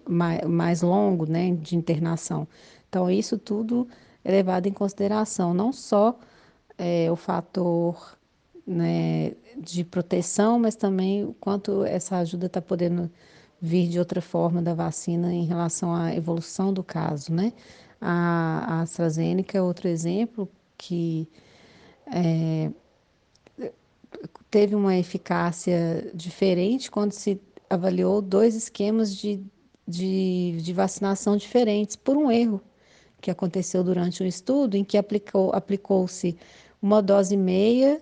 mais, mais longo, né, de internação. Então, isso tudo é levado em consideração, não só é, o fator né, de proteção, mas também o quanto essa ajuda está podendo vir de outra forma da vacina em relação à evolução do caso, né? A, a AstraZeneca é outro exemplo que é, teve uma eficácia diferente quando se avaliou dois esquemas de, de, de vacinação diferentes por um erro que aconteceu durante um estudo em que aplicou, aplicou-se uma dose meia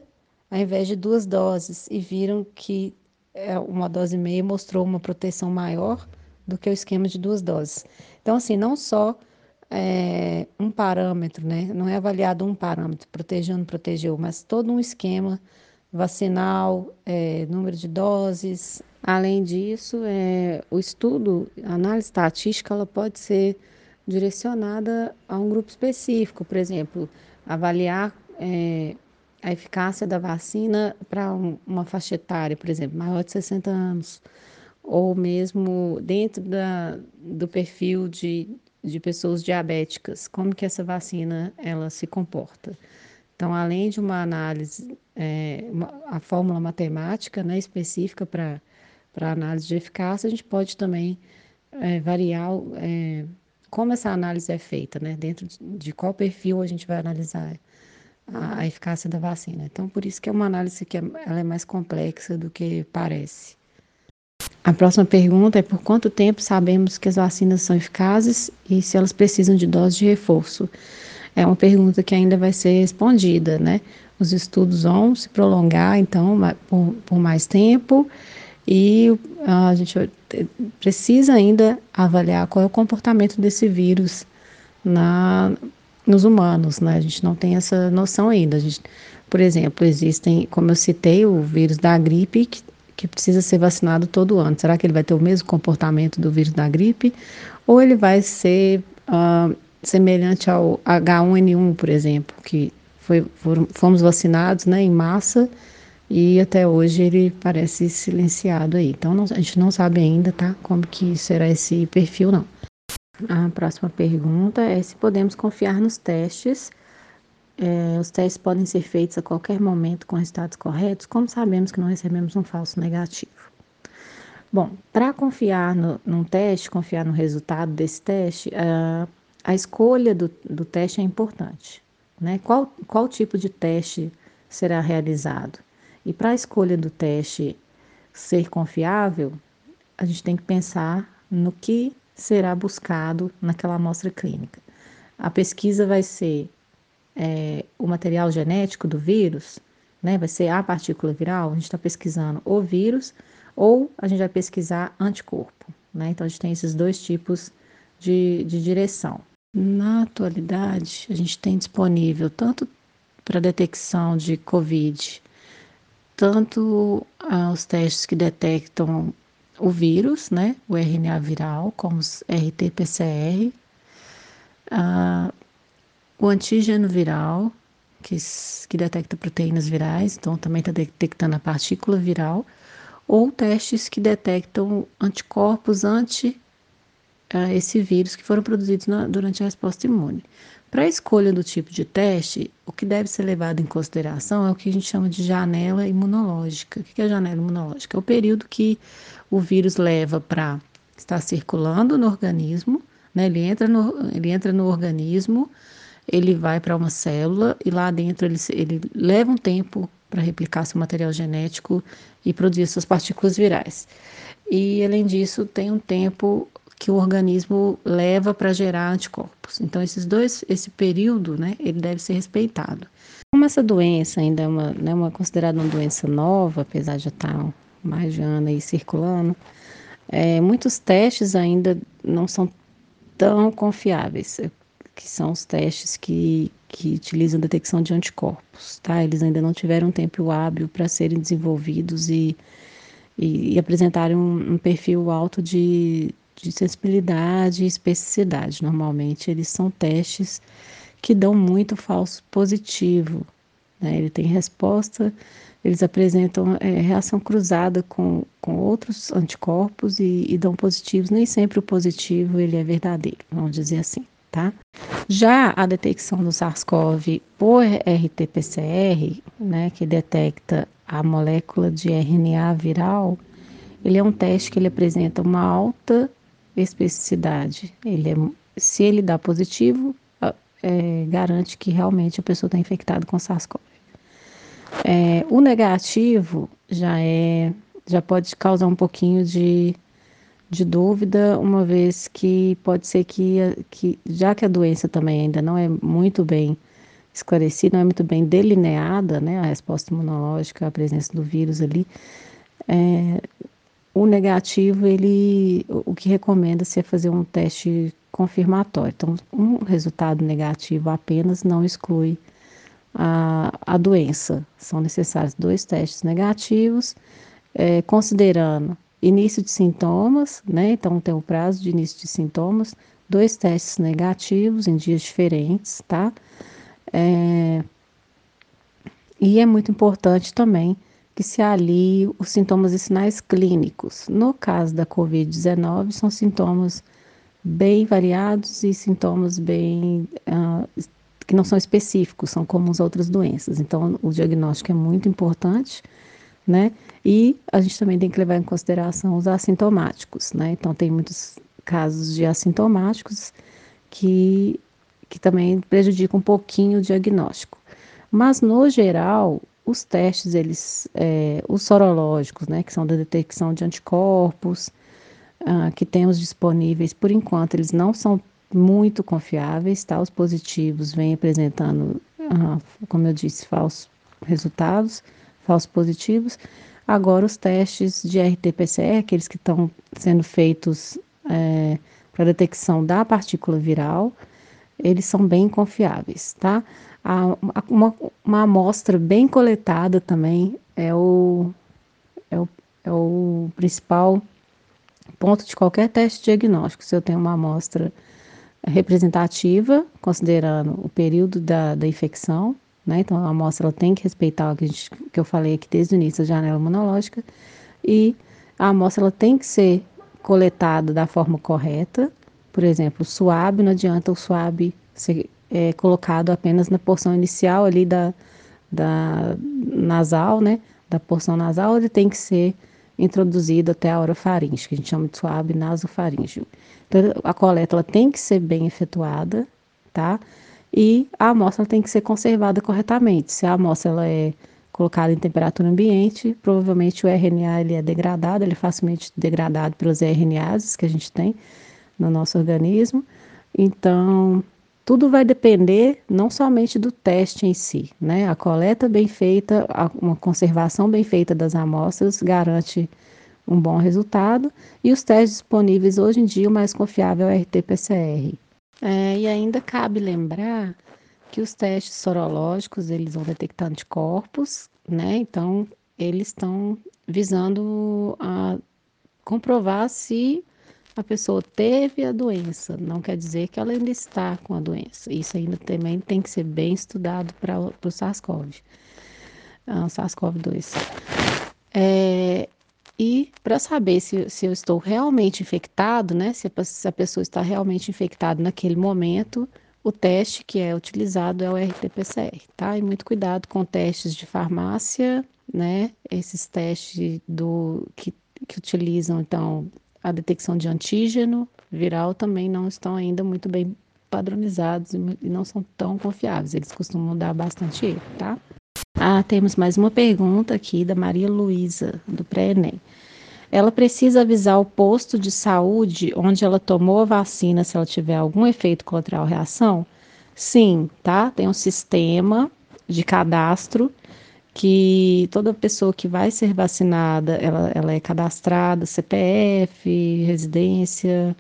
ao invés de duas doses e viram que é, uma dose meia mostrou uma proteção maior do que o esquema de duas doses. Então, assim, não só é, um parâmetro, né? Não é avaliado um parâmetro, protegeu, não protegeu, mas todo um esquema vacinal, é, número de doses. Além disso, é, o estudo, a análise estatística, ela pode ser direcionada a um grupo específico, por exemplo, avaliar é, a eficácia da vacina para uma faixa etária, por exemplo, maior de 60 anos, ou mesmo dentro da, do perfil de, de pessoas diabéticas, como que essa vacina ela se comporta. Então, além de uma análise, é, uma, a fórmula matemática né, específica para análise de eficácia, a gente pode também é, variar é, como essa análise é feita, né, dentro de, qual perfil a gente vai analisar a, a, eficácia da vacina. Então, por isso que é uma análise que é, ela é mais complexa do que parece. A próxima pergunta é por quanto tempo sabemos que as vacinas são eficazes e se elas precisam de dose de reforço? É uma pergunta que ainda vai ser respondida, né? Os estudos vão se prolongar, então, por, por mais tempo E a gente precisa ainda avaliar qual é o comportamento desse vírus na, nos humanos, né? A gente não tem essa noção ainda. A gente, por exemplo, existem, como eu citei, o vírus da gripe, que, que precisa ser vacinado todo ano. Será que ele vai ter o mesmo comportamento do vírus da gripe? Ou ele vai ser uh, semelhante ao H1N1, por exemplo, que foi, foram, fomos vacinados né, em massa e até hoje ele parece silenciado aí. Então não, a gente não sabe ainda, tá? Como que será esse perfil, não. A próxima pergunta é se podemos confiar nos testes. É, os testes podem ser feitos a qualquer momento com resultados corretos. Como sabemos que não recebemos um falso negativo? Bom, para confiar no, num teste, confiar no resultado desse teste, a, a escolha do, do teste é importante. Né? Qual, qual tipo de teste será realizado? E para a escolha do teste ser confiável, a gente tem que pensar no que será buscado naquela amostra clínica. A pesquisa vai ser é, o material genético do vírus, né? Vai ser a partícula viral. A gente está pesquisando o vírus ou a gente vai pesquisar anticorpo, né? Então a gente tem esses dois tipos de, de direção. Na atualidade, a gente tem disponível tanto para detecção de COVID tanto ah, os testes que detectam o vírus, né, o RNA viral, como os RT-PCR, ah, o antígeno viral, que, que detecta proteínas virais, então também está detectando a partícula viral, ou testes que detectam anticorpos ante ah, esse vírus que foram produzidos na, durante a resposta imune. Para a escolha do tipo de teste, o que deve ser levado em consideração é o que a gente chama de janela imunológica. O que é janela imunológica? É o período que o vírus leva para estar circulando no organismo, né? ele, entra no, ele entra no organismo, ele vai para uma célula e lá dentro ele, ele leva um tempo para replicar seu material genético e produzir suas partículas virais. E além disso, tem um tempo que o organismo leva para gerar anticorpos. Então, esses dois, esse período, né, ele deve ser respeitado. Como essa doença ainda é uma, né, uma considerada uma doença nova, apesar de já estar mais de ano aí circulando, é, muitos testes ainda não são tão confiáveis, que são os testes que, que utilizam detecção de anticorpos, tá? Eles ainda não tiveram tempo hábil para serem desenvolvidos e, e, e apresentarem um, um perfil alto de, de sensibilidade e especificidade. Normalmente, eles são testes que dão muito falso positivo. Né? Ele tem resposta, eles apresentam é, reação cruzada com, com outros anticorpos e, e dão positivos. Nem sempre o positivo ele é verdadeiro, vamos dizer assim. Tá? Já a detecção do SARS-CoV por RT-PCR, né, que detecta a molécula de RNA viral, ele é um teste que ele apresenta uma alta especificidade. Ele é, se ele dá positivo, é, garante que realmente a pessoa está infectada com SARS-CoV. É, o negativo já é, já pode causar um pouquinho de, de dúvida, uma vez que pode ser que, que, já que a doença também ainda não é muito bem esclarecida, não é muito bem delineada, né, a resposta imunológica, a presença do vírus ali, é, o negativo, ele, o que recomenda-se é fazer um teste confirmatório. Então, um resultado negativo apenas não exclui a, a doença. São necessários dois testes negativos, é, considerando início de sintomas, né? Então, tem o prazo de início de sintomas, dois testes negativos em dias diferentes, tá? É, e é muito importante também que se alie os sintomas e sinais clínicos. No caso da Covid-19, são sintomas bem variados e sintomas bem uh, que não são específicos, são como as outras doenças. Então, o diagnóstico é muito importante, né? E a gente também tem que levar em consideração os assintomáticos, né? Então, tem muitos casos de assintomáticos que, que também prejudicam um pouquinho o diagnóstico. Mas, no geral, os testes, eles, é, os sorológicos, né, que são da detecção de anticorpos, uh, que temos disponíveis, por enquanto, eles não são muito confiáveis, tá? Os positivos vêm apresentando, uh, como eu disse, falsos resultados, falsos positivos. Agora, os testes de RT-PCR, aqueles que estão sendo feitos é, para detecção da partícula viral, eles são bem confiáveis, tá? uma, uma amostra bem coletada também é o, é o, é o principal ponto de qualquer teste diagnóstico. Se eu tenho uma amostra representativa, considerando o período da, da infecção, né? Então, a amostra ela tem que respeitar o que, gente, que eu falei aqui desde o início, a janela imunológica, e a amostra ela tem que ser coletada da forma correta. Por exemplo, suave, não adianta o suave ser é, colocado apenas na porção inicial ali da, da nasal, né? Da porção nasal, ele tem que ser introduzido até a orofaringe, que a gente chama de suave nasofaríngeo. Então, a coleta ela tem que ser bem efetuada, tá? E a amostra tem que ser conservada corretamente. Se a amostra ela é colocada em temperatura ambiente, provavelmente o RNA ele é degradado, ele é facilmente degradado pelos RNAs que a gente tem no nosso organismo. Então, tudo vai depender não somente do teste em si, né? A coleta bem feita, uma conservação bem feita das amostras garante um bom resultado e os testes disponíveis hoje em dia o mais confiável é o RT-PCR. É, e ainda cabe lembrar que os testes sorológicos eles vão detectar anticorpos, né? Então eles estão visando a comprovar se a pessoa teve a doença, não quer dizer que ela ainda está com a doença. Isso ainda também tem que ser bem estudado para o SARS-CoV, uh, SARS-CoV-2. É, e para saber se, se eu estou realmente infectado, né, se a, se a pessoa está realmente infectada naquele momento, o teste que é utilizado é o RT-PCR, tá? E muito cuidado com testes de farmácia, né? Esses testes do que, que utilizam então a detecção de antígeno viral também não estão ainda muito bem padronizados e não são tão confiáveis. Eles costumam dar bastante erro, tá? Ah, temos mais uma pergunta aqui da Maria Luísa, do pré-ENEM. Ela precisa avisar o posto de saúde onde ela tomou a vacina se ela tiver algum efeito colateral reação? Sim, tá? Tem um sistema de cadastro que toda pessoa que vai ser vacinada, ela, ela é cadastrada, CPF, residência.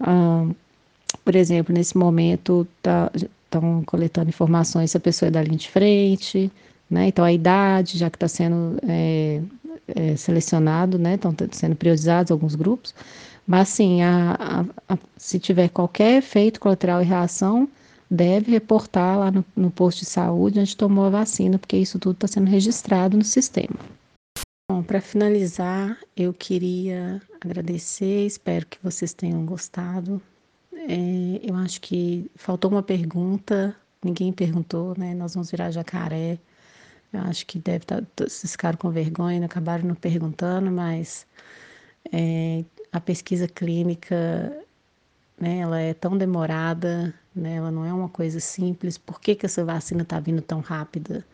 Ah, por exemplo, nesse momento estão tá, coletando informações se a pessoa é da linha de frente, né? Então a idade, já que está sendo é, é, selecionado, né? Estão sendo priorizados alguns grupos. Mas sim, a, a, a, se tiver qualquer efeito colateral e reação, deve reportar lá no, no posto de saúde onde tomou a vacina, porque isso tudo está sendo registrado no sistema. Bom, para finalizar, eu queria agradecer, espero que vocês tenham gostado. É, eu acho que faltou uma pergunta, ninguém perguntou, né? Nós vamos virar jacaré. Eu acho que deve estar, tá, vocês ficaram com vergonha, acabaram não perguntando, mas é, a pesquisa clínica, né, ela é tão demorada, né? Ela não é uma coisa simples. Por que, que essa vacina está vindo tão rápida?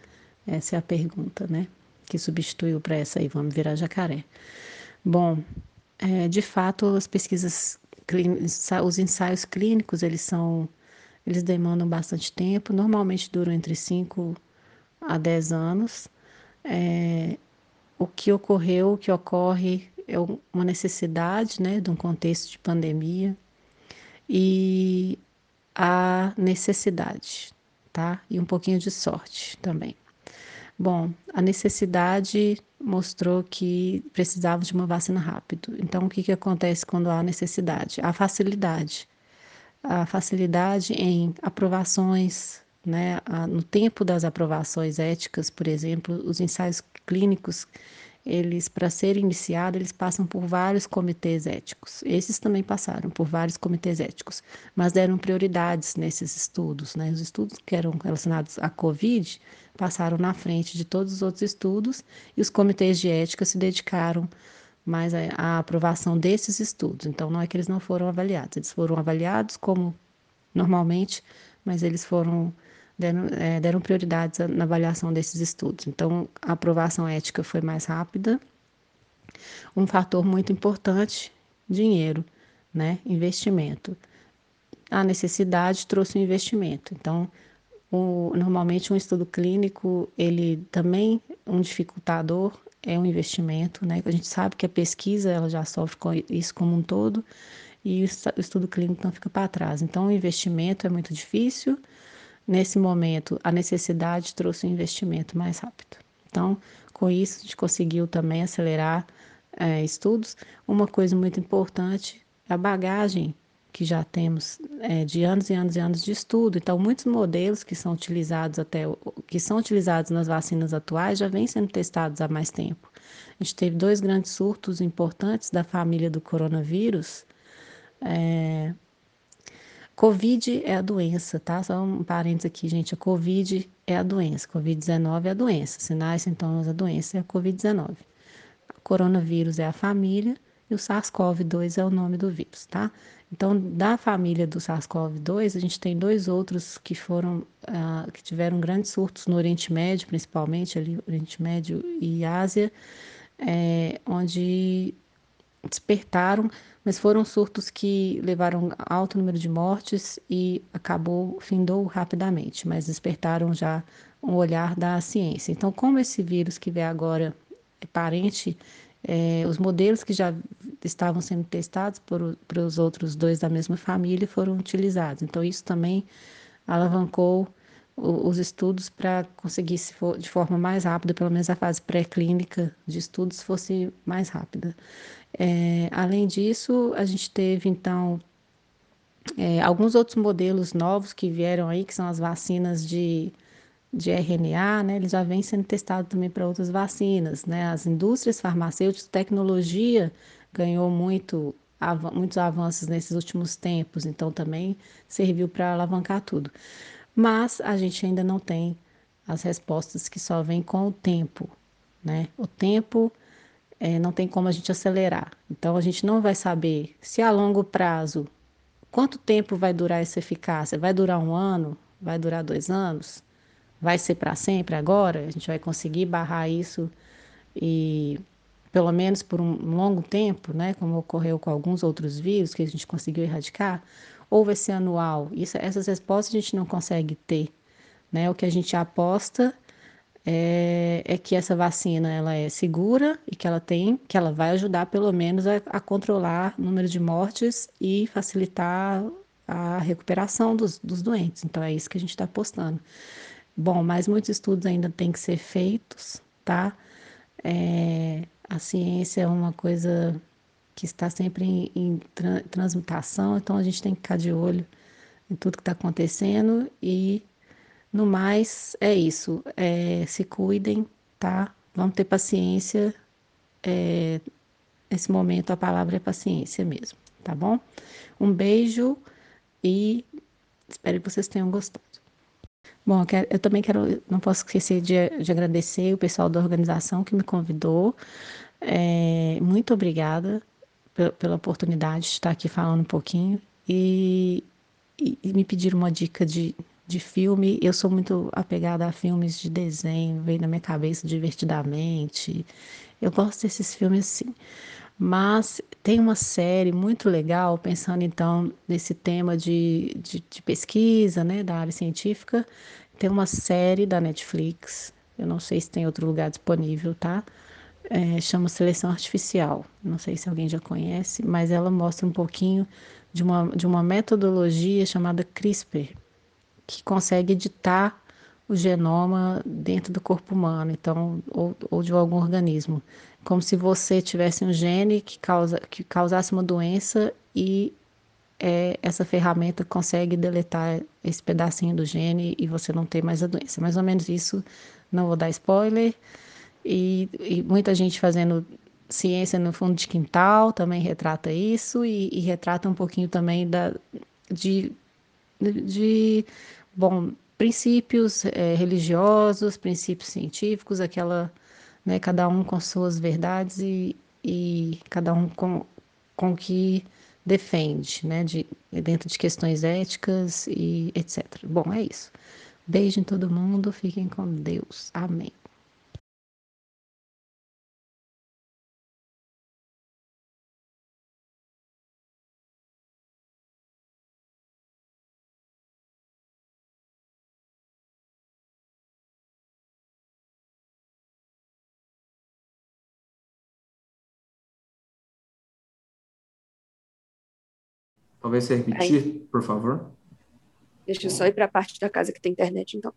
Essa é a pergunta, né? Que substituiu para essa aí, vamos virar jacaré. Bom, é, de fato, as pesquisas os ensaios clínicos, eles são, eles demandam bastante tempo, normalmente duram entre 5 a 10 anos. É, o que ocorreu, o que ocorre é uma necessidade, né, de um contexto de pandemia. E a necessidade, tá? E um pouquinho de sorte também. Bom, a necessidade mostrou que precisava de uma vacina rápido. Então, o que, que acontece quando há necessidade? A facilidade. A facilidade em aprovações, né? No tempo das aprovações éticas, por exemplo, os ensaios clínicos eles para serem iniciados, eles passam por vários comitês éticos. Esses também passaram por vários comitês éticos, mas deram prioridades nesses estudos, né? Os estudos que eram relacionados à COVID passaram na frente de todos os outros estudos e os comitês de ética se dedicaram mais à aprovação desses estudos. Então não é que eles não foram avaliados, eles foram avaliados como normalmente, mas eles foram deram, é, deram prioridades na avaliação desses estudos. Então, a aprovação ética foi mais rápida. Um fator muito importante, dinheiro, né? Investimento. A necessidade trouxe o um investimento. Então, o, normalmente um estudo clínico, ele também um dificultador é um investimento, né? A gente sabe que a pesquisa ela já sofre com isso como um todo e o estudo clínico não fica para trás. Então, o investimento é muito difícil. Nesse momento, a necessidade trouxe um investimento mais rápido. Então, com isso, a gente conseguiu também acelerar é, estudos. Uma coisa muito importante é a bagagem que já temos é, de anos e anos e anos de estudo. Então, muitos modelos que são utilizados até que são utilizados nas vacinas atuais já vêm sendo testados há mais tempo. A gente teve dois grandes surtos importantes da família do coronavírus. É... Covid é a doença, tá? Só um parênteses aqui, gente. A Covid é a doença. Covid-19 é a doença. Sinais, sintomas da doença é a Covid-19. Coronavírus é a família e o SARS-CoV-2 é o nome do vírus, tá? Então, da família do SARS-CoV-2, a gente tem dois outros que foram, uh, que tiveram grandes surtos no Oriente Médio, principalmente ali, Oriente Médio e Ásia, é, onde despertaram, mas foram surtos que levaram alto número de mortes e acabou, findou rapidamente, mas despertaram já um olhar da ciência. Então, como esse vírus que vem agora é parente é, os modelos que já estavam sendo testados por, por os outros dois da mesma família foram utilizados. Então, isso também alavancou os estudos para conseguir, se for, de forma mais rápida, pelo menos a fase pré-clínica de estudos fosse mais rápida. É, além disso, a gente teve, então, é, alguns outros modelos novos que vieram aí, que são as vacinas de de RNA, né, ele já vem sendo testado também para outras vacinas, né? As indústrias farmacêuticas, tecnologia ganhou muito, av muitos avanços nesses últimos tempos, então também serviu para alavancar tudo. Mas a gente ainda não tem as respostas que só vêm com o tempo, né? O tempo é, não tem como a gente acelerar. Então a gente não vai saber se a longo prazo quanto tempo vai durar essa eficácia. Vai durar um ano? Vai durar dois anos? vai ser para sempre agora? A gente vai conseguir barrar isso e pelo menos por um longo tempo, né, como ocorreu com alguns outros vírus que a gente conseguiu erradicar, ou vai ser anual? Isso, essas respostas a gente não consegue ter, né? O que a gente aposta é, é, que essa vacina ela é segura e que ela tem, que ela vai ajudar pelo menos a, a controlar o número de mortes e facilitar a recuperação dos, dos doentes. Então é isso que a gente está apostando. Bom, mas muitos estudos ainda têm que ser feitos, tá? É, a ciência é uma coisa que está sempre em, em tra transmutação, então a gente tem que ficar de olho em tudo que está acontecendo e no mais é isso. É, se cuidem, tá? Vamos ter paciência. É, nesse momento a palavra é paciência mesmo, tá bom? Um beijo e espero que vocês tenham gostado. Bom, eu, quero, eu, também quero, não posso esquecer de, de, agradecer o pessoal da organização que me convidou. É, muito obrigada pela, oportunidade de estar aqui falando um pouquinho e, e, e, me pedir uma dica de, de filme. Eu sou muito apegada a filmes de desenho, veio na minha cabeça divertidamente. Eu gosto desses filmes assim. Mas tem uma série muito legal, pensando então nesse tema de, de, de pesquisa, né, da área científica. Tem uma série da Netflix, eu não sei se tem outro lugar disponível, tá? É, chama Seleção Artificial. Não sei se alguém já conhece, mas ela mostra um pouquinho de uma, de uma metodologia chamada CRISPR, que consegue editar o genoma dentro do corpo humano, então, ou, ou de algum organismo como se você tivesse um gene que, causa, que causasse uma doença e é, essa ferramenta consegue deletar esse pedacinho do gene e você não ter mais a doença. Mais ou menos isso, não vou dar spoiler. E, e muita gente fazendo ciência no fundo de quintal também retrata isso e, e retrata um pouquinho também da, de, de bom, princípios é, religiosos, princípios científicos, aquela né, cada um com suas verdades e, e cada um com, com que defende, né, de, dentro de questões éticas e etc. Bom, é isso. Beijo em todo mundo, fiquem com Deus. Amém. Talvez você repetir, por favor. Deixa eu só ir para a parte da casa que tem internet, então.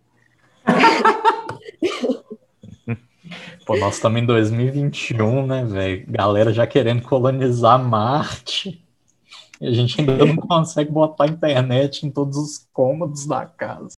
Pô, nós estamos em 2021, né, velho? Galera já querendo colonizar Marte. E a gente ainda não consegue botar internet em todos os cômodos da casa.